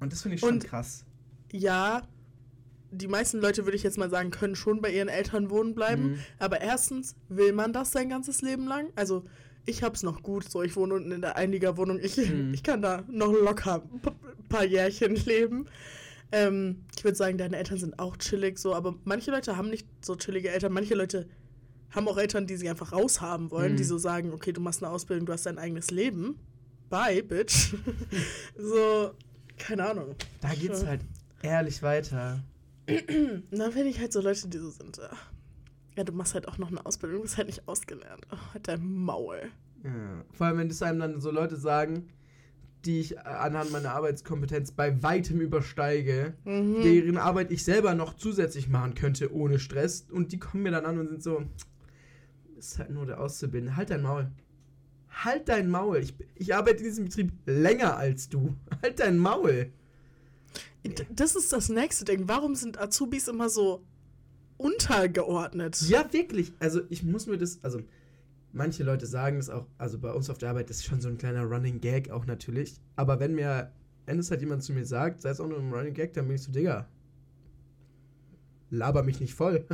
Speaker 2: Und das finde ich schon krass.
Speaker 3: ja, die meisten Leute, würde ich jetzt mal sagen, können schon bei ihren Eltern wohnen bleiben.
Speaker 2: Mhm.
Speaker 3: Aber erstens, will man das sein ganzes Leben lang? Also, ich hab's noch gut, so ich wohne unten in der Einliegerwohnung. Ich,
Speaker 2: Mhm.
Speaker 3: ich kann da noch locker ein paar Jährchen leben. Ähm, ich würde sagen, deine Eltern sind auch chillig, so, aber manche Leute haben nicht so chillige Eltern. Manche Leute haben auch Eltern, die sie einfach raushaben wollen,
Speaker 2: Mhm.
Speaker 3: die so sagen, okay, du machst eine Ausbildung, du hast dein eigenes Leben. Bye, bitch. (laughs) so, keine Ahnung.
Speaker 2: Da geht's halt ehrlich weiter.
Speaker 3: Und dann finde ich halt so Leute, die so sind, äh, ja, du machst halt auch noch eine Ausbildung, du bist halt nicht ausgelernt. Oh, halt dein Maul.
Speaker 2: Ja. Vor allem, wenn das einem dann so Leute sagen, die ich äh, anhand meiner Arbeitskompetenz bei weitem übersteige,
Speaker 3: Mhm.
Speaker 2: deren Arbeit ich selber noch zusätzlich machen könnte ohne Stress. Und die kommen mir dann an und sind so, ist halt nur der Auszubildende. Halt dein Maul. Halt dein Maul. Ich, ich arbeite in diesem Betrieb länger als du. Halt dein Maul.
Speaker 3: Das ist das nächste Ding. Warum sind Azubis immer so untergeordnet?
Speaker 2: Ja, wirklich. Also ich muss mir das, also manche Leute sagen das auch, also bei uns auf der Arbeit, das ist schon so ein kleiner Running Gag auch natürlich. Aber wenn mir, wenn es halt jemand zu mir sagt, sei es auch nur ein Running Gag, dann bin ich so, Digga, laber mich nicht voll.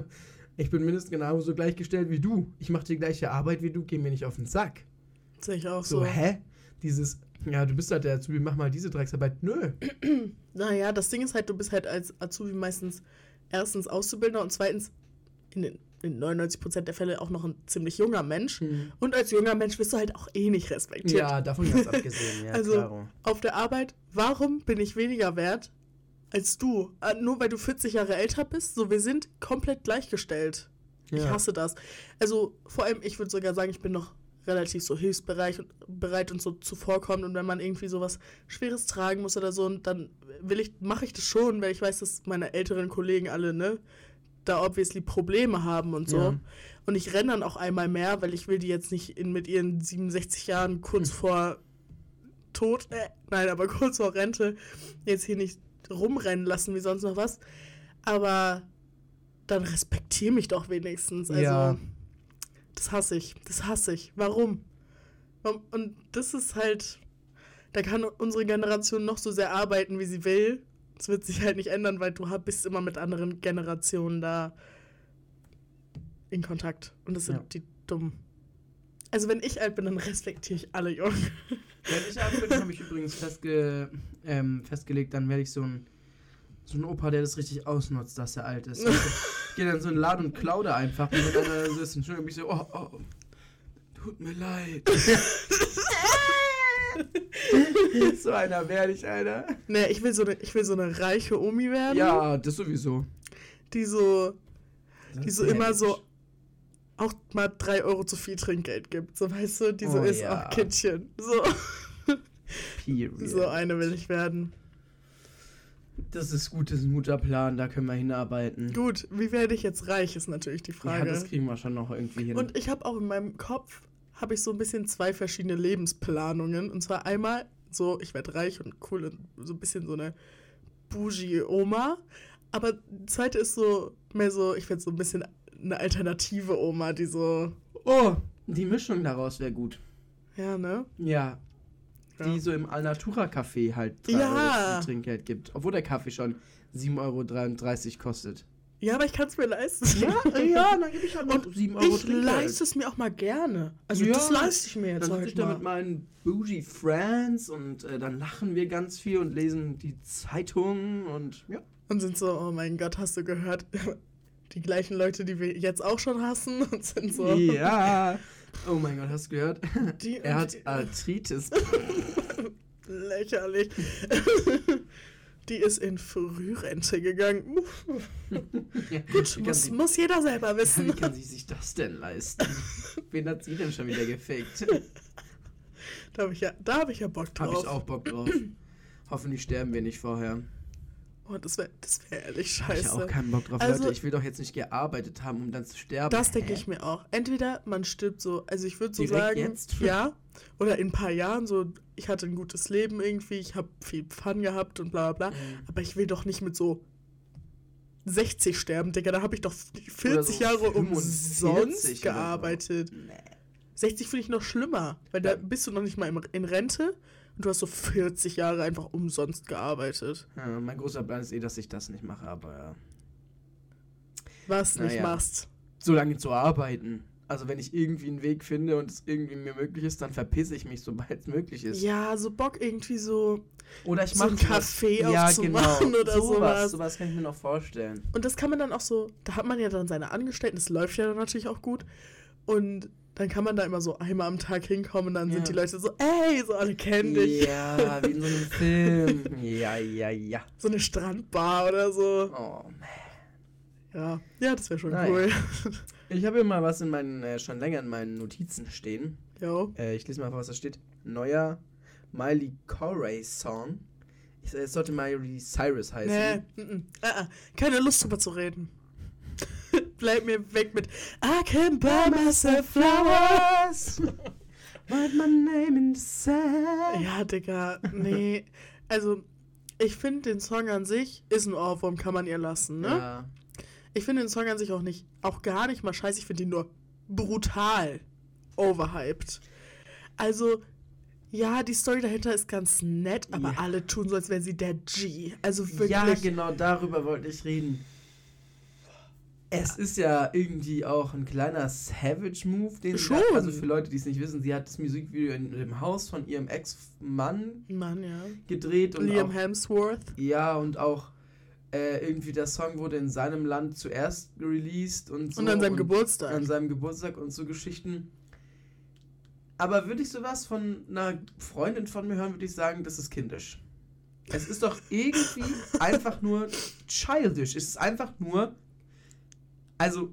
Speaker 2: Ich bin mindestens genauso gleichgestellt wie du. Ich mache die gleiche Arbeit wie du, geh mir nicht auf den Sack.
Speaker 3: Sehe ich auch
Speaker 2: So,
Speaker 3: so.
Speaker 2: hä? Dieses, ja, du bist halt der Azubi, mach mal diese Drecksarbeit. Nö. (clears throat)
Speaker 3: Naja, das Ding ist halt, du bist halt als Azubi meistens erstens Auszubildender und zweitens in den in 99% der Fälle auch noch ein ziemlich junger Mensch. Und als junger Mensch wirst du halt auch eh nicht respektiert.
Speaker 2: Ja, davon ganz (laughs) abgesehen, ja,
Speaker 3: Also,
Speaker 2: klaro.
Speaker 3: Auf der Arbeit, warum bin ich weniger wert als du? Äh, Nur weil du 40 Jahre älter bist? So, wir sind komplett gleichgestellt. Ich
Speaker 2: Ja.
Speaker 3: hasse das. Also, vor allem, ich würde sogar sagen, ich bin noch relativ so hilfsbereit und, bereit und so zuvorkommend. Und wenn man irgendwie sowas Schweres tragen muss oder so, dann will ich, mache ich das schon, weil ich weiß, dass meine älteren Kollegen alle, ne, da obviously Probleme haben und so.
Speaker 2: Ja.
Speaker 3: Und ich renne dann auch einmal mehr, weil ich will die jetzt nicht in, mit ihren 67 Jahren kurz vor Tod, äh, nein, aber kurz vor Rente jetzt hier nicht rumrennen lassen wie sonst noch was. Aber dann respektier mich doch wenigstens. Also,
Speaker 2: Ja.
Speaker 3: Das hasse ich. Das hasse ich. Warum? Und das ist halt, da kann unsere Generation noch so sehr arbeiten, wie sie will. Das wird sich halt nicht ändern, weil du bist immer mit anderen Generationen da in Kontakt. Und das sind
Speaker 2: Ja.
Speaker 3: die dumm. Also wenn ich alt bin, dann respektiere ich alle Jungen.
Speaker 2: Wenn ich alt bin, habe ich übrigens festge ähm, festgelegt, dann werde ich so ein, so ein Opa, der das richtig ausnutzt, dass er alt ist. (laughs) ich gehe dann in so einen Laden und klaue da einfach. Und wenn einer da sitzt und irgendwie so, oh, oh, tut mir leid. (laughs) so einer werde ich, Alter.
Speaker 3: nee, ich will, so eine, ich will so eine reiche Omi werden,
Speaker 2: Ja, das sowieso.
Speaker 3: die so,
Speaker 2: Das
Speaker 3: die so immer
Speaker 2: ehrlich.
Speaker 3: so auch mal drei Euro zu viel Trinkgeld gibt. So weißt du, die so
Speaker 2: Oh,
Speaker 3: ist,
Speaker 2: ja.
Speaker 3: auch Kindchen. So,
Speaker 2: Period.
Speaker 3: so eine will ich werden.
Speaker 2: Das ist gut, das ist ein guter Plan, da können wir hinarbeiten.
Speaker 3: Gut, wie werde ich jetzt reich, ist natürlich die
Speaker 2: Ja,
Speaker 3: Frage.
Speaker 2: das kriegen wir schon noch irgendwie hin.
Speaker 3: Und ich habe auch in meinem Kopf, habe ich so ein bisschen zwei verschiedene Lebensplanungen. Und zwar einmal so, ich werde reich und cool und so ein bisschen so eine Bougie-Oma. Aber die zweite ist so mehr so, ich werde so ein bisschen eine alternative Oma, die so,
Speaker 2: oh, die Mischung daraus wäre gut.
Speaker 3: ja, ne?
Speaker 2: Ja,
Speaker 3: Ja.
Speaker 2: die so im Alnatura Café halt 3
Speaker 3: Ja.
Speaker 2: Euro Trinkgeld gibt. Obwohl der Kaffee schon 7,33 Euro kostet.
Speaker 3: Ja, aber ich kann es mir leisten. (laughs)
Speaker 2: ja, dann gebe ich halt
Speaker 3: Und
Speaker 2: 7 Euro
Speaker 3: ich leiste es mir auch mal gerne. Also
Speaker 2: Ja,
Speaker 3: das leiste ich mir jetzt
Speaker 2: Dann sitze
Speaker 3: heute
Speaker 2: ich da mit meinen bougie Friends und äh, dann lachen wir ganz viel und lesen die Zeitung und ja.
Speaker 3: Und sind so, oh mein Gott, hast du gehört? (laughs) Die gleichen Leute, die wir jetzt auch schon hassen und sind so.
Speaker 2: Ja. (laughs) Oh mein Gott, hast du gehört?
Speaker 3: Die,
Speaker 2: Er hat Arthritis. (laughs)
Speaker 3: Lächerlich. (laughs) Die ist in Frührente gegangen. (laughs) Uff. Gut,
Speaker 2: Wie
Speaker 3: muss,
Speaker 2: sie,
Speaker 3: muss jeder selber
Speaker 2: wie
Speaker 3: wissen.
Speaker 2: kann sie sich das denn leisten? Wen hat sie denn schon wieder gefickt?
Speaker 3: Da habe ich, ja, da hab ich ja Bock
Speaker 2: Hab
Speaker 3: drauf.
Speaker 2: ich auch Bock drauf. (clears throat) Hoffentlich sterben wir nicht vorher.
Speaker 3: Oh, das wäre das wär ehrlich
Speaker 2: Hab ich
Speaker 3: scheiße.
Speaker 2: auch keinen Bock drauf.
Speaker 3: Also-
Speaker 2: Leute, ich will doch jetzt nicht gearbeitet haben, um dann zu sterben.
Speaker 3: Das denke ich mir auch. Entweder man stirbt so, also ich würde so
Speaker 2: Direkt
Speaker 3: sagen,
Speaker 2: jetzt?
Speaker 3: ja, oder in ein paar Jahren so, ich hatte ein gutes Leben irgendwie, ich habe viel Fun gehabt und bla bla bla.
Speaker 2: Mhm.
Speaker 3: Aber ich will doch nicht mit so 60 sterben, Digga. Da habe ich doch 40
Speaker 2: Oder so
Speaker 3: Jahre
Speaker 2: 45
Speaker 3: umsonst
Speaker 2: oder so.
Speaker 3: gearbeitet.
Speaker 2: Nee.
Speaker 3: 60 finde ich noch schlimmer, weil da
Speaker 2: Ja.
Speaker 3: bist du noch nicht mal in Rente und du hast so 40 Jahre einfach umsonst gearbeitet.
Speaker 2: Ja, mein großer Plan ist eh, dass ich das nicht mache, aber ja.
Speaker 3: Was nicht
Speaker 2: Naja.
Speaker 3: machst.
Speaker 2: so lange zu arbeiten. Also wenn ich irgendwie einen Weg finde und es irgendwie mir möglich ist, dann verpisse ich mich, sobald es möglich ist.
Speaker 3: Ja, so Bock irgendwie so.
Speaker 2: Oder ich
Speaker 3: so ein
Speaker 2: mache
Speaker 3: Café
Speaker 2: ja,
Speaker 3: aufzumachen
Speaker 2: genau. (laughs)
Speaker 3: oder
Speaker 2: sowas.
Speaker 3: sowas.
Speaker 2: Sowas kann ich mir noch vorstellen.
Speaker 3: Und das kann man dann auch so, da hat man ja dann seine Angestellten, das läuft ja dann natürlich auch gut. Und dann kann man da immer so einmal am Tag hinkommen und dann
Speaker 2: Ja.
Speaker 3: sind die Leute so, ey, so alle kennen dich.
Speaker 2: Ja, wie in so einem Film. (laughs) Ja, ja, ja.
Speaker 3: So eine Strandbar oder so.
Speaker 2: Oh, man.
Speaker 3: Ja, ja, das wäre schon
Speaker 2: Naja.
Speaker 3: cool. (laughs)
Speaker 2: Ich habe hier mal was in meinen, äh, schon länger in meinen Notizen stehen.
Speaker 3: Jo.
Speaker 2: Äh, ich lese mal was da steht. Neuer Miley Corey Song. Ich, es sollte Miley Cyrus heißen.
Speaker 3: Nee, mm, ah, ah, keine Lust drüber zu reden. (laughs) Bleib mir weg mit I can buy myself flowers.
Speaker 2: Write my name in the sand.
Speaker 3: Ja, Digga, nee. Also, ich finde den Song an sich ist ein Ohrwurm, kann man ihr lassen, ne?
Speaker 2: Ja.
Speaker 3: Ich finde den Song an sich auch nicht, auch gar nicht mal scheiße. Ich finde ihn nur brutal overhyped. Also, ja, die Story dahinter ist ganz nett, aber
Speaker 2: Ja.
Speaker 3: alle tun so, als wäre sie der G. Also wirklich.
Speaker 2: Ja, genau darüber wollte ich reden. Es ist ja irgendwie auch ein kleiner Savage-Move, den sie
Speaker 3: Schon.
Speaker 2: da, also für Leute, die es nicht wissen, sie hat das Musikvideo in dem Haus von ihrem Ex-Mann
Speaker 3: Mann, ja.
Speaker 2: gedreht und
Speaker 3: Liam
Speaker 2: auch,
Speaker 3: Hemsworth.
Speaker 2: ja und auch äh, irgendwie der Song wurde in seinem Land zuerst released und so
Speaker 3: und an seinem Geburtstag.
Speaker 2: an seinem Geburtstag und so Geschichten. Aber würde ich sowas von einer Freundin von mir hören, würde ich sagen, das ist kindisch. Es ist doch irgendwie (laughs) einfach nur childish. Es ist einfach nur. Also,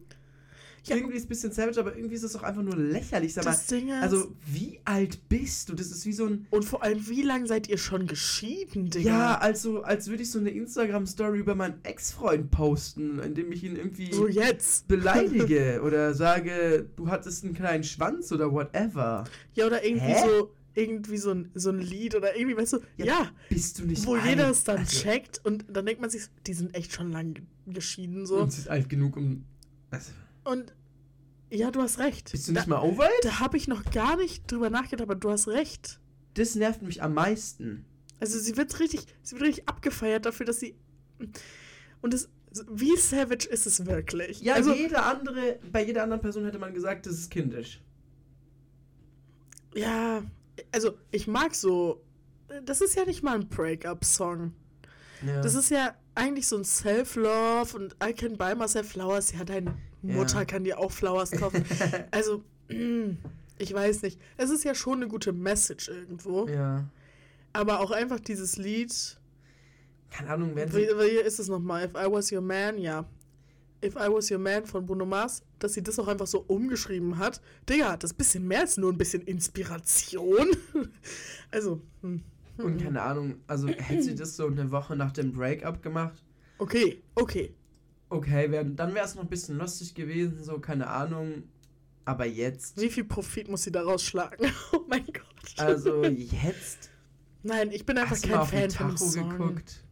Speaker 3: Ja.
Speaker 2: irgendwie ist es ein bisschen savage, aber irgendwie ist es doch einfach nur lächerlich. Sag mal,
Speaker 3: das Ding ist,
Speaker 2: also, wie alt bist du? Das ist wie so ein.
Speaker 3: und vor allem, wie lange seid ihr schon geschieden, Digga?
Speaker 2: Ja, also, als würde ich so eine Instagram-Story über meinen Ex-Freund posten, indem ich ihn irgendwie
Speaker 3: so jetzt.
Speaker 2: beleidige (laughs) oder sage, du hattest einen kleinen Schwanz oder whatever.
Speaker 3: Ja, oder irgendwie
Speaker 2: Hä?
Speaker 3: so, irgendwie so ein, so ein Lied oder irgendwie, weißt du,
Speaker 2: Ja,
Speaker 3: ja,
Speaker 2: Bist du nicht
Speaker 3: wo
Speaker 2: alt?
Speaker 3: jeder es dann
Speaker 2: Also,
Speaker 3: checkt und dann denkt man sich, die sind echt schon lang ge- geschieden so.
Speaker 2: Und sie ist alt genug, um. Also,
Speaker 3: Und ja, du hast recht.
Speaker 2: bist du
Speaker 3: da,
Speaker 2: nicht mal over it?
Speaker 3: Da habe ich noch gar nicht drüber nachgedacht, aber du hast recht.
Speaker 2: Das nervt mich am meisten.
Speaker 3: Also sie wird richtig, sie wird richtig abgefeiert dafür, dass sie und das wie savage ist es wirklich?
Speaker 2: Ja,
Speaker 3: also
Speaker 2: jede andere, bei jeder anderen Person hätte man gesagt, das ist kindisch.
Speaker 3: ja, also ich mag so das ist ja nicht mal ein Breakup-Song.
Speaker 2: Ja.
Speaker 3: Das ist ja eigentlich so ein Self-Love und I can buy myself flowers. Ja, deine Mutter
Speaker 2: Ja.
Speaker 3: kann dir auch Flowers kaufen. (laughs) also, (clears throat) ich weiß nicht. Es ist ja schon eine gute Message irgendwo.
Speaker 2: ja.
Speaker 3: Aber auch einfach dieses Lied.
Speaker 2: Keine Ahnung, wenn sie.
Speaker 3: wie ist es nochmal? If I was your man, ja. If I was your man von Bruno Mars, dass sie das auch einfach so umgeschrieben hat. Digga, das ist ein bisschen mehr als nur ein bisschen Inspiration. (laughs) also, hm.
Speaker 2: Und keine Ahnung, also hätte sie das so eine Woche nach dem Breakup gemacht,
Speaker 3: Okay, okay.
Speaker 2: okay, wär, dann wäre es noch ein bisschen lustig gewesen, so, keine Ahnung. Aber jetzt.
Speaker 3: Wie viel Profit muss sie daraus schlagen? (laughs) Oh mein Gott.
Speaker 2: Also (laughs) jetzt.
Speaker 3: Nein, ich bin einfach
Speaker 2: Hast du mal
Speaker 3: kein
Speaker 2: auf den
Speaker 3: Fan von dem
Speaker 2: Tacho
Speaker 3: Song.
Speaker 2: geguckt?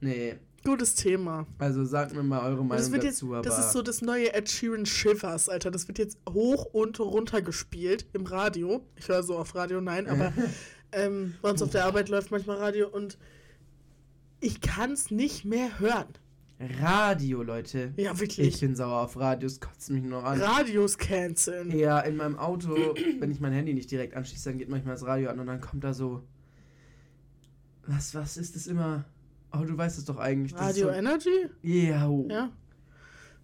Speaker 2: Nee,
Speaker 3: Gutes Thema.
Speaker 2: also sagt mir mal eure Meinung
Speaker 3: Das, wird jetzt,
Speaker 2: dazu, aber.
Speaker 3: das ist so das neue Ed Sheeran Shivers, Alter. Das wird jetzt hoch und runter gespielt im Radio. Ich höre so auf Radio, nein, aber (laughs) Ähm, bei uns auf der Arbeit läuft manchmal Radio und ich kann es nicht mehr hören.
Speaker 2: Radio, Leute.
Speaker 3: Ja,
Speaker 2: Ich
Speaker 3: wirklich.
Speaker 2: bin sauer auf Radios, kotzt mich nur an.
Speaker 3: Radios canceln.
Speaker 2: Ja, in meinem Auto, wenn ich mein Handy nicht direkt anschließe, dann geht manchmal das Radio an und dann kommt da so. Was, was ist das immer? Oh, du weißt es doch eigentlich.
Speaker 3: Radio
Speaker 2: ist
Speaker 3: Energy?
Speaker 2: so, ja.
Speaker 3: Ja.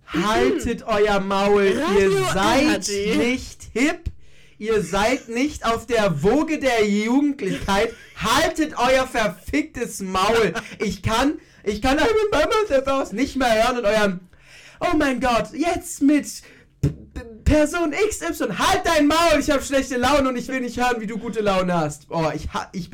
Speaker 2: Haltet euer Maul.
Speaker 3: Radio
Speaker 2: Ihr seid
Speaker 3: Energy.
Speaker 2: nicht hip. Ihr seid nicht auf der Woge der Jugendlichkeit. Haltet euer verficktes Maul. Ich kann, ich kann a Mama nicht mehr hören und eurem, oh mein Gott, jetzt mit Person XY. Halt dein Maul, ich habe schlechte Laune und ich will nicht hören, wie du gute Laune hast. Oh, ich ha, ich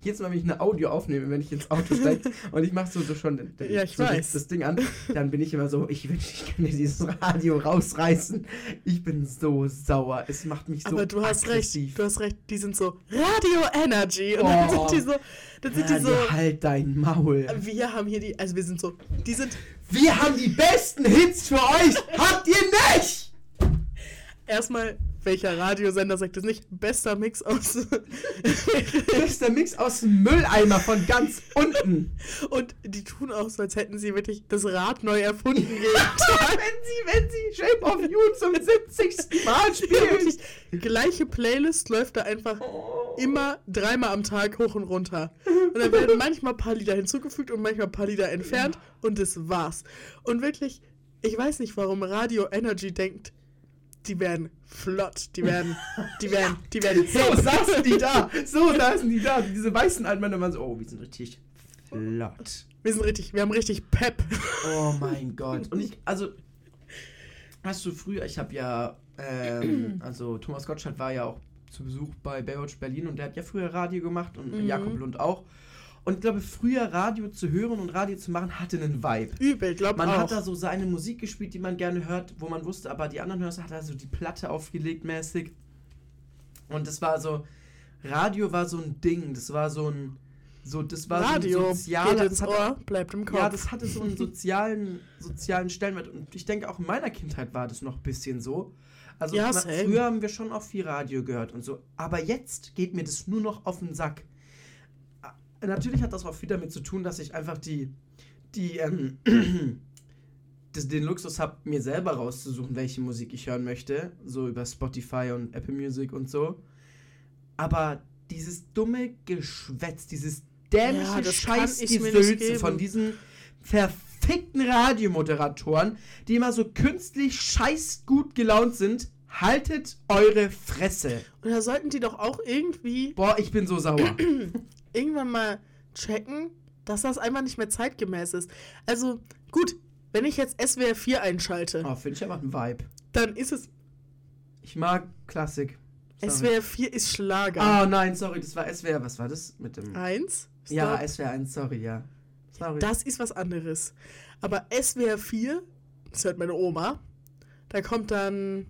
Speaker 2: jedes Mal, wenn ich eine Audio aufnehme, wenn ich ins Auto steige (laughs) und ich mache so, so schon den, den,
Speaker 3: Ja, ich
Speaker 2: so das-
Speaker 3: weiß.
Speaker 2: das Ding an, dann bin ich immer so, ich wünsche, ich kann mir dieses Radio rausreißen. Ich bin so sauer. Es macht mich so
Speaker 3: Aber du hast
Speaker 2: aggressiv.
Speaker 3: recht, du hast recht, die sind so Radio Energy und dann
Speaker 2: Oh.
Speaker 3: sind die so, dann sind die
Speaker 2: Radio,
Speaker 3: so,
Speaker 2: halt dein Maul.
Speaker 3: wir haben hier die, also wir sind so, die sind
Speaker 2: Wir haben die besten Hits für euch. Habt ihr nicht?
Speaker 3: Erstmal, welcher Radiosender sagt das nicht? Bester Mix aus. (laughs)
Speaker 2: Bester Mix aus dem Mülleimer von ganz unten.
Speaker 3: und die tun auch so, als hätten sie wirklich das Rad neu erfunden (laughs)
Speaker 2: wenn sie, wenn sie Shape of You zum 70. Mal (laughs)
Speaker 3: Ja,
Speaker 2: spielen.
Speaker 3: gleiche Playlist läuft da einfach immer dreimal am Tag hoch und runter. Und dann werden manchmal ein paar Lieder hinzugefügt und manchmal ein paar Lieder entfernt und das war's. Und wirklich, ich weiß nicht, warum Radio Energy denkt, die werden flott, die werden, die werden, (laughs) die werden
Speaker 2: So saßen die da. So saßen die da. Diese weißen alten Männer waren so, oh, wir sind richtig flott.
Speaker 3: Wir sind richtig, wir haben richtig Pep.
Speaker 2: Oh mein (laughs) Gott. Und ich, also, hast du früher, ich habe ja, ähm, (clears throat) also Thomas Gottschalk war ja auch zu Besuch bei Baywatch Berlin und der hat ja früher Radio gemacht und
Speaker 3: Mhm.
Speaker 2: Jakob Lund auch. Und ich glaube, früher Radio zu hören und Radio zu machen hatte einen Vibe.
Speaker 3: Übel, glaub
Speaker 2: Man
Speaker 3: auch.
Speaker 2: hat da so seine Musik gespielt, die man gerne hört, wo man wusste, aber die anderen hören, hat er so die Platte aufgelegt mäßig. Und das war so, Radio war so ein Ding, das war so ein, so, das war
Speaker 3: Radio
Speaker 2: so ein
Speaker 3: geht
Speaker 2: sozialer,
Speaker 3: ins
Speaker 2: das hatte,
Speaker 3: Ohr, bleibt im Kopf.
Speaker 2: ja, das hatte so einen (laughs) sozialen, sozialen Stellenwert. Und ich denke, auch in meiner Kindheit war das noch ein bisschen so. Also
Speaker 3: Ja, same.
Speaker 2: früher haben wir schon auch viel Radio gehört und so. Aber jetzt geht mir das nur noch auf den Sack. Natürlich hat das auch viel damit zu tun, dass ich einfach die, die, ähm, (clears throat) das, den Luxus habe, mir selber rauszusuchen, welche Musik ich hören möchte. So über Spotify und Apple Music und so. Aber dieses dumme Geschwätz, dieses dämliche
Speaker 3: Ja,
Speaker 2: Scheißgesülze von diesen verfickten Radiomoderatoren, die immer so künstlich scheiß gut gelaunt sind, haltet eure Fresse.
Speaker 3: Und da sollten die doch auch irgendwie
Speaker 2: Boah, ich bin so sauer. (clears throat)
Speaker 3: irgendwann mal checken, dass das einfach nicht mehr zeitgemäß ist. Also, gut, wenn ich jetzt SWR 4 einschalte,
Speaker 2: Oh, finde ich einfach ein Vibe.
Speaker 3: dann ist es.
Speaker 2: Ich mag Klassik. Sorry.
Speaker 3: SWR 4 ist Schlager.
Speaker 2: Oh nein, sorry, das war SWR. Was war das mit dem.
Speaker 3: Eins?
Speaker 2: ja,
Speaker 3: Stop.
Speaker 2: SWR 1, sorry, ja. Sorry.
Speaker 3: Das ist was anderes. Aber SWR 4, das hört meine Oma, da kommt dann.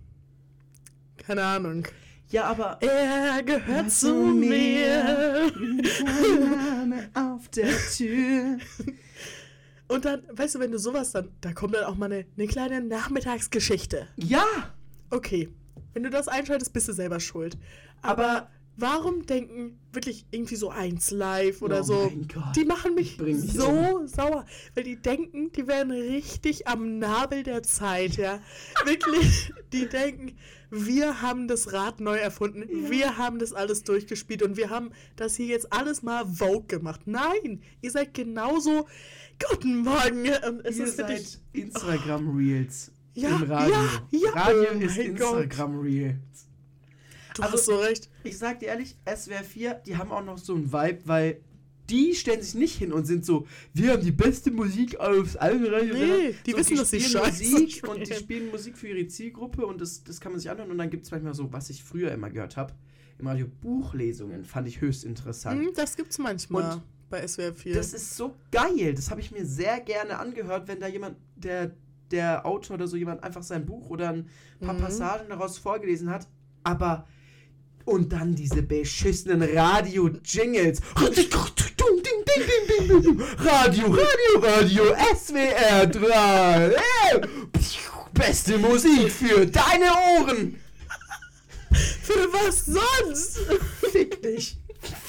Speaker 3: Keine Ahnung.
Speaker 2: Ja, aber.
Speaker 3: Er gehört zu mir.
Speaker 2: Name (laughs) auf der Tür.
Speaker 3: Und dann, weißt du, wenn du sowas dann, da kommt dann auch mal eine, eine kleine Nachmittagsgeschichte.
Speaker 2: Ja!
Speaker 3: Okay, wenn du das einschaltest, bist du selber schuld. Aber warum denken wirklich irgendwie so eins live oder
Speaker 2: Oh
Speaker 3: so? Die machen mich so sauer, weil die denken, die wären richtig am Nabel der Zeit, ja. (laughs) Wirklich, die denken, wir haben das Rad neu erfunden, wir haben das alles durchgespielt und wir haben das hier jetzt alles mal Vogue gemacht. Nein, ihr seid genauso. Guten Morgen. Und es
Speaker 2: Ihr
Speaker 3: ist
Speaker 2: seid
Speaker 3: wirklich.
Speaker 2: Instagram Reels.
Speaker 3: Ja,
Speaker 2: Im Radio.
Speaker 3: ja, ja,
Speaker 2: Radio
Speaker 3: oh
Speaker 2: ist
Speaker 3: Gott.
Speaker 2: Instagram Reels.
Speaker 3: Du
Speaker 2: Also-
Speaker 3: hast so recht.
Speaker 2: Ich sag dir ehrlich, SWR 4, die haben auch noch so einen Vibe, weil die stellen sich nicht hin und sind so, wir haben die beste Musik allen Radios.
Speaker 3: Nee, die
Speaker 2: so,
Speaker 3: wissen, dass sie
Speaker 2: spielen
Speaker 3: Scheiße
Speaker 2: Musik und die
Speaker 3: spielen.
Speaker 2: Musik für ihre Zielgruppe und das, das kann man sich anhören und dann gibt es manchmal so, was ich früher immer gehört habe, im Radio Buchlesungen, fand ich höchst interessant.
Speaker 3: Hm, das gibt's manchmal
Speaker 2: Und
Speaker 3: bei SWR 4.
Speaker 2: Das ist so geil. Das habe ich mir sehr gerne angehört, wenn da jemand, der, der Autor oder so jemand einfach sein Buch oder ein paar
Speaker 3: Mhm.
Speaker 2: Passagen daraus vorgelesen hat. Aber. Und dann diese beschissenen Radio-Jingles. Radio, Radio, Radio, SWR 3. Äh, Beste Musik für deine Ohren.
Speaker 3: Für was sonst?
Speaker 2: Fick dich.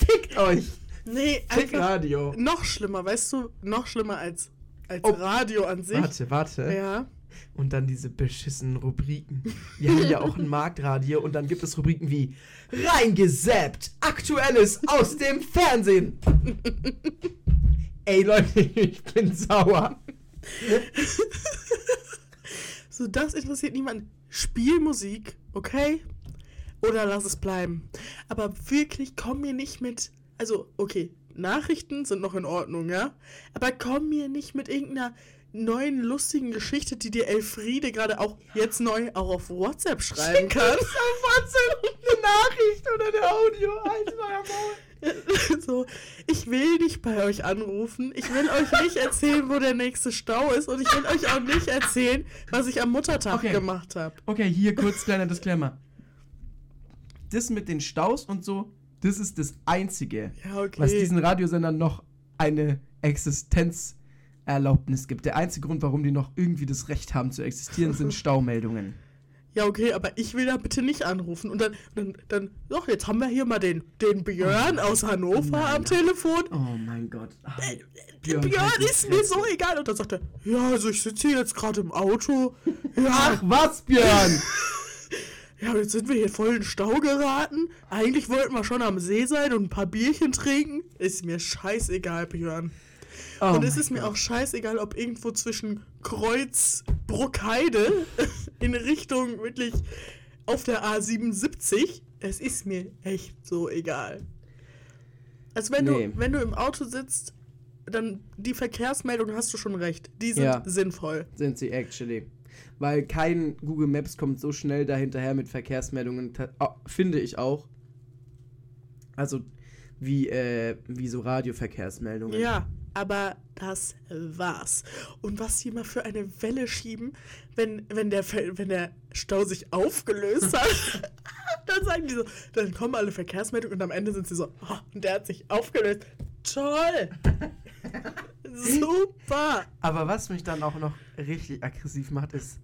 Speaker 2: Fickt euch!
Speaker 3: Nee,
Speaker 2: Fick Radio.
Speaker 3: noch schlimmer, weißt du? Noch schlimmer als, als
Speaker 2: Oh.
Speaker 3: Radio an sich.
Speaker 2: Warte, warte.
Speaker 3: Ja.
Speaker 2: Und dann diese beschissenen Rubriken. Wir haben ja auch ein Marktradio und dann gibt es Rubriken wie Reingesappt, Aktuelles aus dem Fernsehen. Ey Leute, ich bin sauer.
Speaker 3: So, das interessiert niemanden. Spielmusik, okay? Oder lass es bleiben. Aber wirklich, komm mir nicht mit. Also, okay, Nachrichten sind noch in Ordnung, ja? Aber komm mir nicht mit irgendeiner neuen lustigen Geschichte, die dir Elfriede gerade auch jetzt neu auch auf WhatsApp schreiben kann.
Speaker 2: auf WhatsApp eine Nachricht oder eine Audio. Maul. (laughs)
Speaker 3: so, ich will nicht bei euch anrufen. Ich will euch nicht erzählen, wo der nächste Stau ist. Und ich will euch auch nicht erzählen, was ich am Muttertag
Speaker 2: Okay.
Speaker 3: gemacht habe.
Speaker 2: Okay, hier kurz kleiner Disclaimer. Das mit den Staus und so, das ist das Einzige,
Speaker 3: Ja, okay.
Speaker 2: was diesen Radiosendern noch eine Existenzerlaubnis gibt. Der einzige Grund, warum die noch irgendwie das Recht haben zu existieren, sind (laughs) Staumeldungen.
Speaker 3: Ja, okay, aber ich will da bitte nicht anrufen. Und dann, dann, dann, doch, jetzt haben wir hier mal den, den Björn aus Hannover
Speaker 2: Nein.
Speaker 3: am Telefon.
Speaker 2: Oh mein Gott. Ah,
Speaker 3: Der
Speaker 2: Björn,
Speaker 3: Björn
Speaker 2: halt die
Speaker 3: ist mir so egal. Und dann sagt er, ja, also ich sitze hier jetzt gerade im Auto. (laughs)
Speaker 2: Ach,
Speaker 3: Ja,
Speaker 2: was, Björn? (laughs)
Speaker 3: ja, jetzt sind wir hier voll in Stau geraten. Eigentlich wollten wir schon am See sein und ein paar Bierchen trinken. Ist mir scheißegal, Björn.
Speaker 2: Oh
Speaker 3: und es ist mir
Speaker 2: Gott.
Speaker 3: auch scheißegal, ob irgendwo zwischen Kreuz Bruckheide (laughs) in Richtung wirklich auf der A77. Es ist mir echt so egal. Also wenn
Speaker 2: Nee.
Speaker 3: du wenn du im Auto sitzt, dann die Verkehrsmeldung hast du schon recht. Die sind
Speaker 2: Ja.
Speaker 3: sinnvoll.
Speaker 2: Sind sie actually. Weil kein Google Maps kommt so schnell dahinterher mit Verkehrsmeldungen, finde ich auch. Also wie, äh, wie so Radioverkehrsmeldungen.
Speaker 3: Ja, aber das war's. Und was die mal für eine Welle schieben, wenn, wenn, der, wenn der Stau sich aufgelöst hat, (laughs) (laughs) dann sagen die so, dann kommen alle Verkehrsmeldungen und am Ende sind sie so, oh, und der hat sich aufgelöst. Toll! (laughs) Super!
Speaker 2: Aber was mich dann auch noch richtig aggressiv macht, ist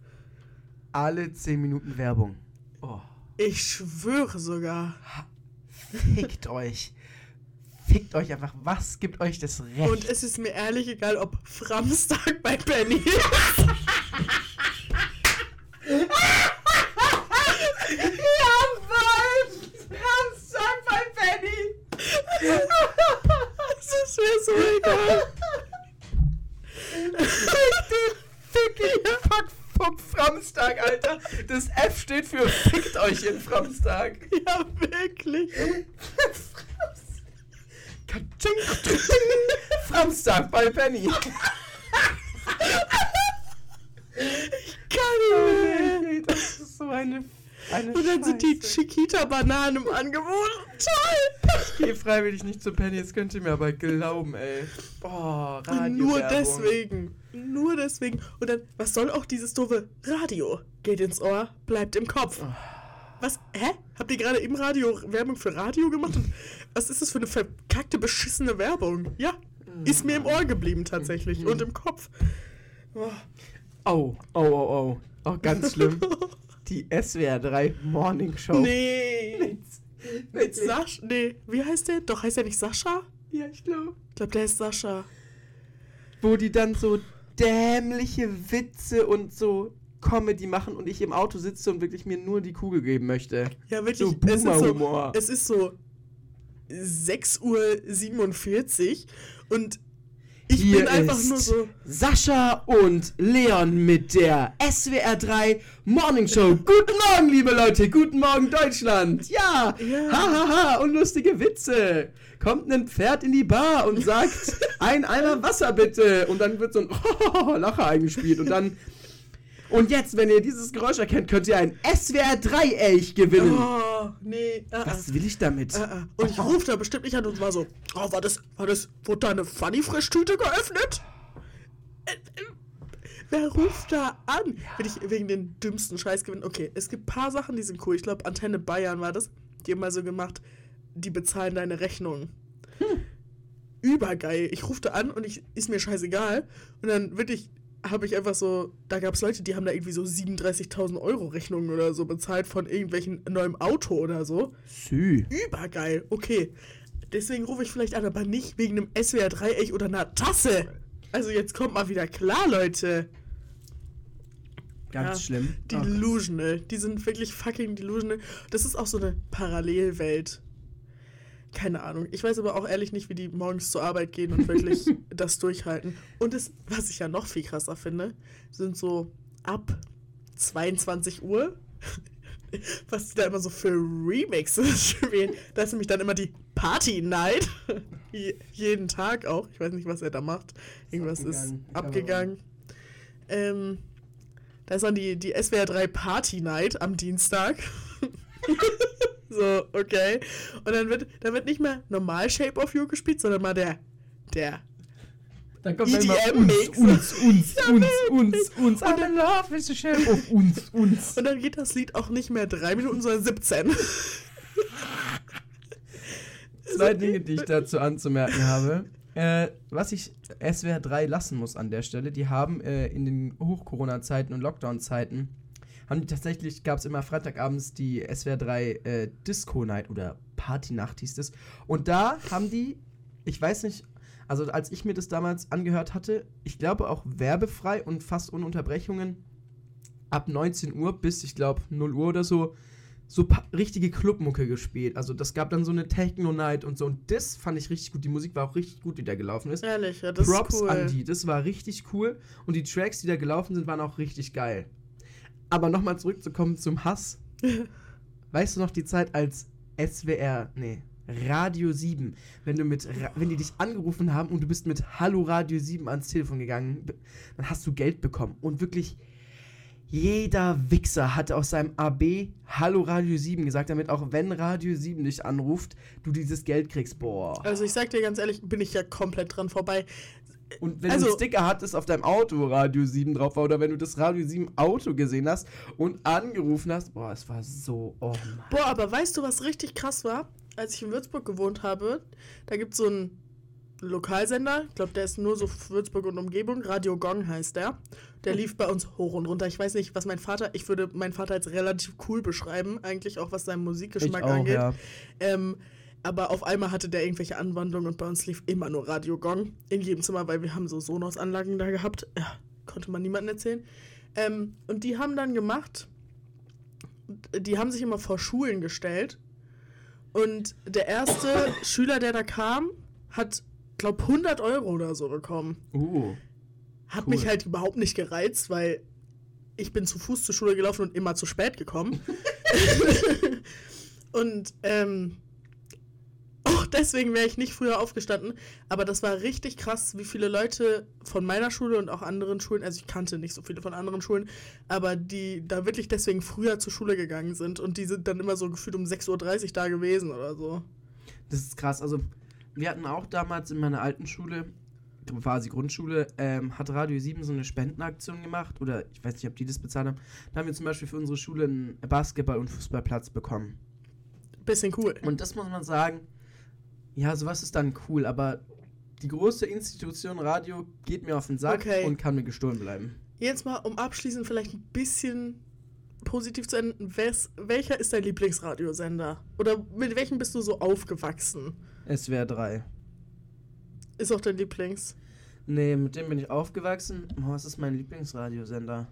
Speaker 2: alle 10 Minuten Werbung. Oh.
Speaker 3: Ich schwöre sogar.
Speaker 2: Fickt euch. Fickt euch einfach. Was gibt euch das Recht?
Speaker 3: Und es ist mir ehrlich egal, ob Framstag bei Penny ist.
Speaker 2: Jawohl! Samstag bei Penny!
Speaker 3: Es ist mir so egal.
Speaker 2: Fick den Fick Fuck vom Framstag, Alter. Das F steht für Fickt euch in Framstag.
Speaker 3: Ja, wirklich.
Speaker 2: Katsching, katsching. Framstag bei Penny.
Speaker 3: Kann nicht mehr.
Speaker 2: Das ist so eine, eine
Speaker 3: Und dann sind die
Speaker 2: Scheiße.
Speaker 3: Chiquita-Bananen im Angebot. Toll!
Speaker 2: Ich gehe freiwillig nicht zu Penny, das könnt ihr mir aber glauben, ey. Boah, Radio.
Speaker 3: Und nur deswegen. Nur deswegen. Und dann, was soll auch dieses doofe Radio? Geht ins Ohr, bleibt im Kopf. Was? Hä? Habt ihr gerade im Radio Werbung für Radio gemacht? Und was ist das für eine verkackte, beschissene Werbung? Ja, ist mir im Ohr geblieben tatsächlich. Und im Kopf. Oh.
Speaker 2: Oh, oh, oh, oh. Ganz schlimm. Die SWR 3 Morning Show.
Speaker 3: Nee. Mit
Speaker 2: Mit
Speaker 3: Sascha. Nee, wie heißt der? Doch, heißt er nicht Sascha?
Speaker 2: Ja, ich glaube.
Speaker 3: Ich glaube, der ist Sascha.
Speaker 2: Wo die dann so dämliche Witze und so Comedy machen und ich im Auto sitze und wirklich mir nur die Kugel geben möchte.
Speaker 3: Ja, wirklich.
Speaker 2: So
Speaker 3: es, ist so es ist so 6.47 Uhr und ich
Speaker 2: Hier
Speaker 3: bin einfach nur so.
Speaker 2: Sascha und Leon mit der SWR 3 Morning Show. Guten Morgen, liebe Leute. Guten Morgen, Deutschland. Ja.
Speaker 3: Ja.
Speaker 2: Hahaha. Ha, ha. Und lustige Witze. Kommt ein Pferd in die Bar und sagt, (laughs) ein Eimer Wasser bitte. Und dann wird so ein (laughs) Lacher eingespielt. Und dann. Und jetzt, wenn ihr dieses Geräusch erkennt, könnt ihr ein SWR 3 Elch gewinnen.
Speaker 3: Oh, nee. Uh,
Speaker 2: Was will ich damit?
Speaker 3: uh, uh. Und ich rufe da bestimmt nicht an und war so, oh, war das, war das, wurde da eine Funny-Frischtüte geöffnet? Äh, äh, Wer ruft da an? Will ich wegen den dümmsten Scheiß gewinnen? Okay, es gibt paar Sachen, die sind cool. Ich glaube, Antenne Bayern war das. Die haben mal so gemacht, die bezahlen deine Rechnung. Übergeil. Ich rufe da an und ich, ist mir scheißegal. Und dann wirklich habe ich einfach so, da gab es Leute, die haben da irgendwie so 37.000 Euro Rechnungen oder so bezahlt von irgendwelchen neuem Auto oder so.
Speaker 2: Sü.
Speaker 3: Übergeil. Okay. Deswegen rufe ich vielleicht an, aber nicht wegen einem SWR-Dreieck oder einer Tasse. Also jetzt kommt mal wieder klar, Leute.
Speaker 2: Ganz
Speaker 3: Ja,
Speaker 2: schlimm.
Speaker 3: Delusional. Die sind wirklich fucking delusional. Das ist auch so eine Parallelwelt. Keine Ahnung. Ich weiß aber auch ehrlich nicht, wie die morgens zur Arbeit gehen und wirklich (laughs) das durchhalten. Und das, was ich ja noch viel krasser finde, sind so ab 22 Uhr, (laughs) was die da immer so für Remixes (laughs) spielen. Da ist nämlich dann immer die Party Night. Je- Jeden Tag auch. Ich weiß nicht, was er da macht. Irgendwas ist
Speaker 2: abgegangen.
Speaker 3: abgegangen. Ähm, da ist dann die, die SWR 3 Party Night am Dienstag. So, okay. Und dann wird, dann wird nicht mehr normal Shape of You gespielt, sondern mal der, der.
Speaker 2: Dann kommt dann immer
Speaker 3: EDM-Mix.
Speaker 2: uns, uns, uns,
Speaker 3: wirklich.
Speaker 2: uns, uns.
Speaker 3: Und dann-
Speaker 2: love is a shape of uns, uns.
Speaker 3: Und dann geht das Lied auch nicht mehr drei Minuten, sondern 17. (laughs)
Speaker 2: Zwei Dinge, die ich dazu anzumerken habe. Äh, was ich SWR 3 lassen muss an der Stelle, die haben äh, in den Hoch-Corona-Zeiten und Lockdown-Zeiten, die tatsächlich, gab es immer Freitagabends die SWR 3 äh, Disco-Night oder Party-Nacht hieß es. Und da haben die, ich weiß nicht, also als ich mir das damals angehört hatte, ich glaube auch werbefrei und fast ohne Unterbrechungen, ab 19 Uhr bis, ich glaube, 0 Uhr oder so, so richtige Clubmucke gespielt. Also das gab dann so eine Techno-Night und so. Und das fand ich richtig gut. Die Musik war auch richtig gut, die da gelaufen ist.
Speaker 3: Ehrlich, ja, das
Speaker 2: Props
Speaker 3: ist cool.
Speaker 2: an die. Das war richtig cool. Und die Tracks, die da gelaufen sind, waren auch richtig geil. Aber nochmal zurückzukommen zum Hass. (laughs) weißt du noch die Zeit als SWR, nee, Radio 7, wenn du mit, wenn die dich angerufen haben und du bist mit Hallo Radio 7 ans Telefon gegangen, dann hast du Geld bekommen. Und wirklich jeder Wichser hat aus seinem AB Hallo Radio 7 gesagt, damit auch wenn Radio 7 dich anruft, du dieses Geld kriegst. Boah.
Speaker 3: Also ich sag dir ganz ehrlich, bin ich ja komplett dran vorbei.
Speaker 2: Und wenn
Speaker 3: Also-
Speaker 2: du einen Sticker hattest auf deinem Auto, Radio 7 drauf war, oder wenn du das Radio 7 Auto gesehen hast und angerufen hast, boah, es war so, oh Mann.
Speaker 3: Boah, aber weißt du, was richtig krass war? Als ich in Würzburg gewohnt habe, da gibt es so einen Lokalsender, ich glaube, der ist nur so Würzburg und Umgebung, Radio Gong heißt der. Der lief bei uns hoch und runter. Ich weiß nicht, was mein Vater, ich würde meinen Vater als relativ cool beschreiben, eigentlich auch was seinen Musikgeschmack
Speaker 2: auch,
Speaker 3: angeht.
Speaker 2: ja.
Speaker 3: Ähm, aber auf einmal hatte der irgendwelche Anwandlungen und bei uns lief immer nur Radio Gong in jedem Zimmer, weil wir haben so Sonos-Anlagen da gehabt. Ja, konnte man niemandem erzählen. Ähm, und die haben dann gemacht, die haben sich immer vor Schulen gestellt. Und der erste (coughs) Schüler, der da kam, hat, glaub 100 Euro oder so bekommen.
Speaker 2: Uh.
Speaker 3: Hat
Speaker 2: Cool.
Speaker 3: mich halt überhaupt nicht gereizt, weil ich bin zu Fuß zur Schule gelaufen und immer zu spät gekommen. (laughs) (laughs) und ähm, deswegen wäre ich nicht früher aufgestanden. Aber das war richtig krass, wie viele Leute von meiner Schule und auch anderen Schulen, also ich kannte nicht so viele von anderen Schulen, aber die da wirklich deswegen früher zur Schule gegangen sind. Und die sind dann immer so gefühlt um 6.30 Uhr da gewesen oder so.
Speaker 2: Das ist krass. Also, wir hatten auch damals in meiner alten Schule, quasi Grundschule, ähm, hat Radio 7 so eine Spendenaktion gemacht. Oder ich weiß nicht, ob die das bezahlt haben. Da haben wir zum Beispiel für unsere Schule einen Basketball- und Fußballplatz bekommen.
Speaker 3: Bisschen cool.
Speaker 2: Und das muss man sagen, ja, sowas ist dann cool, aber die große Institution Radio geht mir auf den Sack
Speaker 3: Okay.
Speaker 2: und kann mir gestohlen bleiben.
Speaker 3: Jetzt mal, um abschließend vielleicht ein bisschen positiv zu enden. Wes, welcher ist dein Lieblingsradiosender? Oder mit welchem bist du so aufgewachsen?
Speaker 2: SWR 3.
Speaker 3: Ist auch dein Lieblings.
Speaker 2: Nee, mit dem bin ich aufgewachsen. Oh, was ist mein Lieblingsradiosender?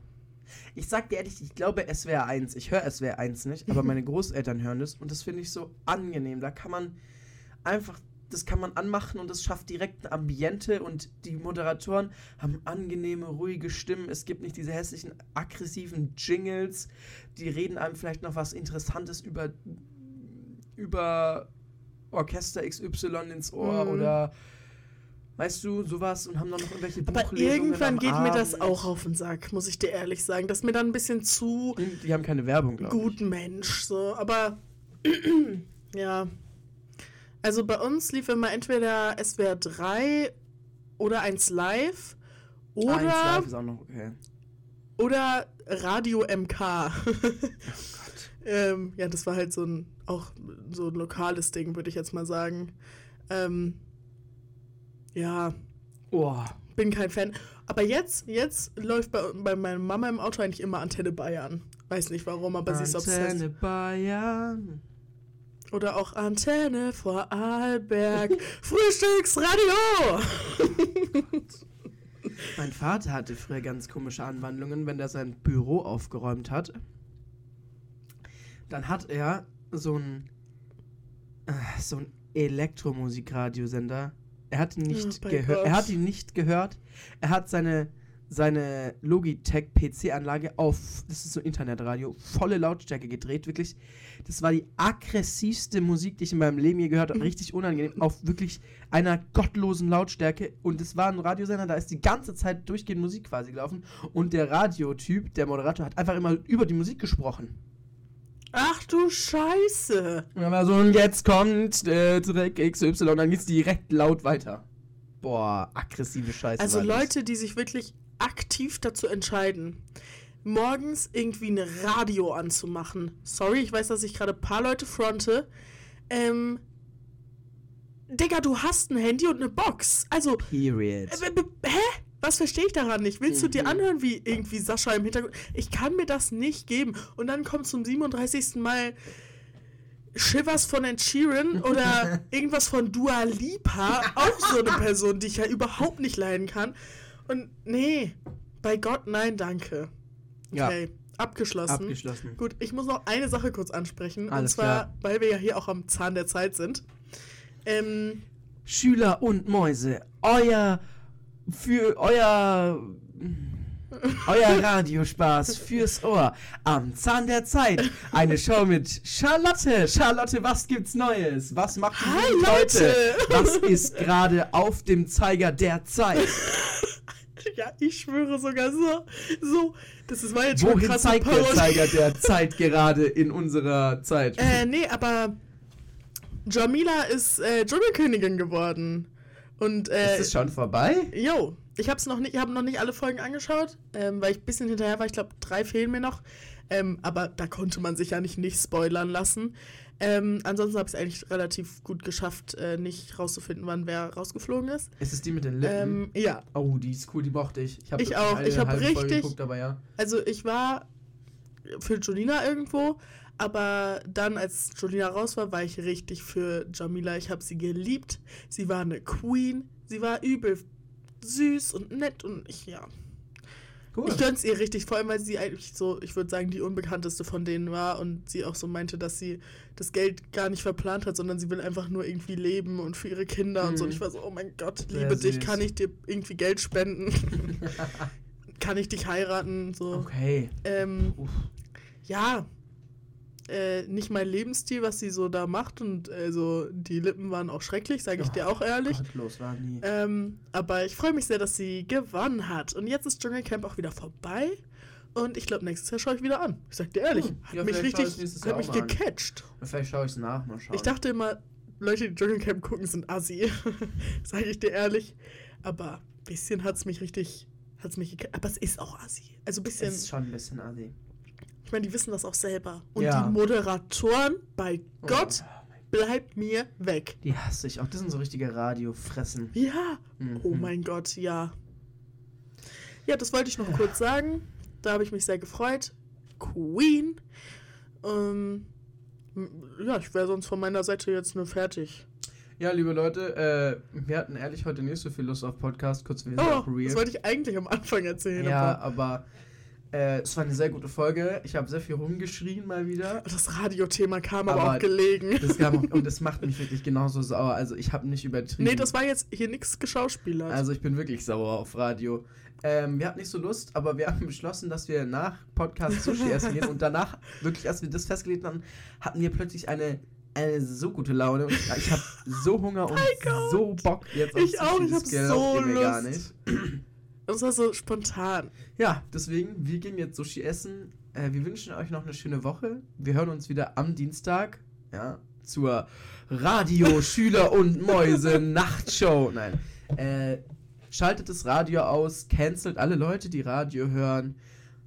Speaker 2: Ich sag dir ehrlich, ich glaube SWR 1. Ich höre SWR 1 nicht, aber (laughs) meine Großeltern hören das und das finde ich so angenehm. Da kann man einfach, das kann man anmachen und das schafft direkt ein Ambiente und die Moderatoren haben angenehme, ruhige Stimmen. Es gibt nicht diese hässlichen, aggressiven Jingles. Die reden einem vielleicht noch was Interessantes über, über Orchester XY ins Ohr
Speaker 3: Mhm.
Speaker 2: oder weißt du, sowas und haben dann noch irgendwelche
Speaker 3: Aber
Speaker 2: Buchlesungen
Speaker 3: irgendwann geht mir das
Speaker 2: Abend.
Speaker 3: auch auf den Sack, muss ich dir ehrlich sagen. Das ist mir dann ein bisschen zu
Speaker 2: Die haben keine Werbung, glaube ich.
Speaker 3: gut Mensch. So. Aber (clears throat) ja. Also bei uns lief immer entweder SWR 3 oder 1 Live oder,
Speaker 2: Eins live ist auch noch okay.
Speaker 3: oder Radio MK. (laughs) ähm, ja, das war halt so ein auch so ein lokales Ding, würde ich jetzt mal sagen. Ähm, ja,
Speaker 2: Oh,
Speaker 3: bin kein Fan. Aber jetzt, jetzt läuft bei, bei meiner Mama im Auto eigentlich immer Antenne Bayern. Weiß nicht warum, aber sie ist obsessed.
Speaker 2: Antenne Bayern.
Speaker 3: Oder auch Antenne vor Arlberg. (laughs) Frühstücksradio! (laughs)
Speaker 2: Mein Vater hatte früher ganz komische Anwandlungen, wenn er sein Büro aufgeräumt hat. Dann hat er so ein äh, so ein Elektromusikradiosender. Er hat ihn nicht
Speaker 3: Oh
Speaker 2: gehört. Er hat ihn nicht gehört. Er hat seine seine Logitech PC-Anlage auf, das ist so Internetradio, volle Lautstärke gedreht, wirklich. Das war die aggressivste Musik, die ich in meinem Leben je gehört habe, richtig unangenehm, auf wirklich einer gottlosen Lautstärke. Und es war ein Radiosender, da ist die ganze Zeit durchgehend Musik quasi gelaufen. Und der Radiotyp, der Moderator, hat einfach immer über die Musik gesprochen.
Speaker 3: Ach du Scheiße!
Speaker 2: Und dann war so, und jetzt kommt äh, Track XY, und dann geht's direkt laut weiter. Boah, aggressive Scheiße.
Speaker 3: Also. Leute, die sich wirklich aktiv dazu entscheiden, morgens irgendwie ein Radio anzumachen. Sorry, ich weiß, dass ich gerade ein paar Leute fronte. Ähm, Digga, du hast ein Handy und eine Box. Also,
Speaker 2: Period.
Speaker 3: äh, b- b- hä? Was verstehe ich daran nicht? Willst du dir
Speaker 2: Mhm.
Speaker 3: anhören, wie irgendwie Sascha im Hintergrund... Ich kann mir das nicht geben. Und dann kommt zum 37. Mal Shivers von Ed Sheeran oder (laughs) irgendwas von Dua Lipa. Auch so eine Person, die ich ja überhaupt nicht leiden kann. Und nee, bei Gott, nein, danke.
Speaker 2: Ja.
Speaker 3: Okay, abgeschlossen.
Speaker 2: Abgeschlossen.
Speaker 3: Gut, ich muss noch eine Sache kurz ansprechen.
Speaker 2: Alles
Speaker 3: und zwar,
Speaker 2: klar.
Speaker 3: weil wir ja hier auch am Zahn der Zeit sind. Ähm,
Speaker 2: Schüler und Mäuse, euer für euer (laughs) euer Radiospaß fürs Ohr am Zahn der Zeit. Eine Show mit Charlotte. Charlotte, was gibt's Neues? Was macht die
Speaker 3: Hi,
Speaker 2: Jugend heute?
Speaker 3: Leute.
Speaker 2: Was ist gerade auf dem Zeiger der Zeit? (laughs) (laughs)
Speaker 3: ja, ich schwöre sogar so. So, das ist war jetzt schon
Speaker 2: Wohin
Speaker 3: krasse
Speaker 2: zeigt der
Speaker 3: Parodie.
Speaker 2: Zeiger der (laughs) Zeit gerade in unserer Zeit?
Speaker 3: Äh, nee, aber Jamila ist äh, Dschungelkönigin geworden. Und äh,
Speaker 2: ist es schon vorbei?
Speaker 3: Jo, ich hab's noch nicht, ich habe noch nicht alle Folgen angeschaut, ähm, weil ich ein bisschen hinterher war. Ich glaube, drei fehlen mir noch. Ähm, aber da konnte man sich ja nicht nicht spoilern lassen. Ähm, ansonsten habe ich es eigentlich relativ gut geschafft, äh, nicht rauszufinden, wann wer rausgeflogen ist.
Speaker 2: Ist es die mit den Lippen?
Speaker 3: Ähm, ja,
Speaker 2: oh, die ist cool, die mochte ich. hab
Speaker 3: Ich auch. Ich hab
Speaker 2: halbe Folge
Speaker 3: richtig-
Speaker 2: Geguckt, aber ja.
Speaker 3: also ich war für Jolina irgendwo, aber dann, als Jolina raus war, war ich richtig für Jamila. Ich habe sie geliebt. Sie war eine Queen. Sie war übel süß und nett und ich, ja.
Speaker 2: Cool.
Speaker 3: Ich gönn's ihr richtig, vor allem weil sie eigentlich so, ich würde sagen, die unbekannteste von denen war und sie auch so meinte, dass sie das Geld gar nicht verplant hat, sondern sie will einfach nur irgendwie leben und für ihre Kinder und so. Und
Speaker 2: Mhm.
Speaker 3: ich war so, oh mein Gott,
Speaker 2: Sehr
Speaker 3: liebe dich, kann ich dir irgendwie Geld spenden? (laughs) kann ich dich heiraten? So.
Speaker 2: okay.
Speaker 3: Ähm, ja, äh, nicht mein Lebensstil, was sie so da macht und also die Lippen waren auch schrecklich, sage ich
Speaker 2: Oh,
Speaker 3: dir auch ehrlich.
Speaker 2: Gottlos war nie.
Speaker 3: Ähm, aber ich freue mich sehr, dass sie gewonnen hat. Und jetzt ist Dschungelcamp auch wieder vorbei. Und ich glaube, nächstes Jahr schaue ich wieder an. Ich sag dir ehrlich,
Speaker 2: Hm,
Speaker 3: hat
Speaker 2: ja,
Speaker 3: mich richtig, hat mich gecatcht.
Speaker 2: Vielleicht schaue ich es nach, mal schauen.
Speaker 3: Ich dachte immer, Leute, die Dschungelcamp gucken, sind assi. (laughs) sage ich dir ehrlich. Aber ein bisschen hat es mich richtig, hat's mich gecatcht. Aber es ist auch assi. Also bisschen,
Speaker 2: es ist schon ein bisschen assi.
Speaker 3: Ich meine, die wissen das auch selber. Und
Speaker 2: Ja.
Speaker 3: die Moderatoren, bei Gott,
Speaker 2: Oh,
Speaker 3: bleibt mir weg.
Speaker 2: die hasse ich auch. Das sind so richtige Radiofressen.
Speaker 3: Ja.
Speaker 2: Mhm.
Speaker 3: Oh mein Gott, ja. Ja, das wollte ich noch kurz sagen. Da habe ich mich sehr gefreut. Queen. Ähm, ja, ich wäre sonst von meiner Seite jetzt nur fertig.
Speaker 2: Ja, liebe Leute, äh, wir hatten ehrlich heute nicht so viel Lust auf Podcast. Kurz, wir sind
Speaker 3: Oh,
Speaker 2: auch real.
Speaker 3: das wollte ich eigentlich am Anfang erzählen.
Speaker 2: ja,
Speaker 3: Aber
Speaker 2: aber äh, es war eine sehr gute Folge. Ich habe sehr viel rumgeschrien mal wieder.
Speaker 3: das Radiothema kam aber,
Speaker 2: Aber
Speaker 3: auch gelegen.
Speaker 2: Das kam auch, und das (laughs) macht mich wirklich genauso sauer. Also ich habe nicht übertrieben.
Speaker 3: Nee, das war jetzt hier nichts geschauspielert.
Speaker 2: Also ich bin wirklich sauer auf Radio. Ähm, wir hatten nicht so Lust, aber wir haben beschlossen, dass wir nach Podcast Sushi essen gehen und danach, wirklich, als wir das festgelegt haben, hatten wir plötzlich eine, eine so gute Laune und ich, ich habe so Hunger und
Speaker 3: Heiko.
Speaker 2: so Bock jetzt auf
Speaker 3: Ich auch, ich
Speaker 2: das
Speaker 3: hab
Speaker 2: glaubt
Speaker 3: so
Speaker 2: mir gar
Speaker 3: Lust.
Speaker 2: nicht.
Speaker 3: Das war so spontan.
Speaker 2: Ja, deswegen, wir gehen jetzt Sushi essen. Äh, wir wünschen euch noch eine schöne Woche. Wir hören uns wieder am Dienstag, ja, zur Radio (laughs) Schüler und Mäuse Nachtshow. Nein. Äh, schaltet das Radio aus, cancelt alle Leute, die Radio hören.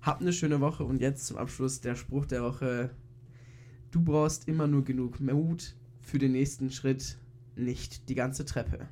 Speaker 2: Habt eine schöne Woche und jetzt zum Abschluss der Spruch der Woche. Du brauchst immer nur genug Mut für den nächsten Schritt, nicht die ganze Treppe.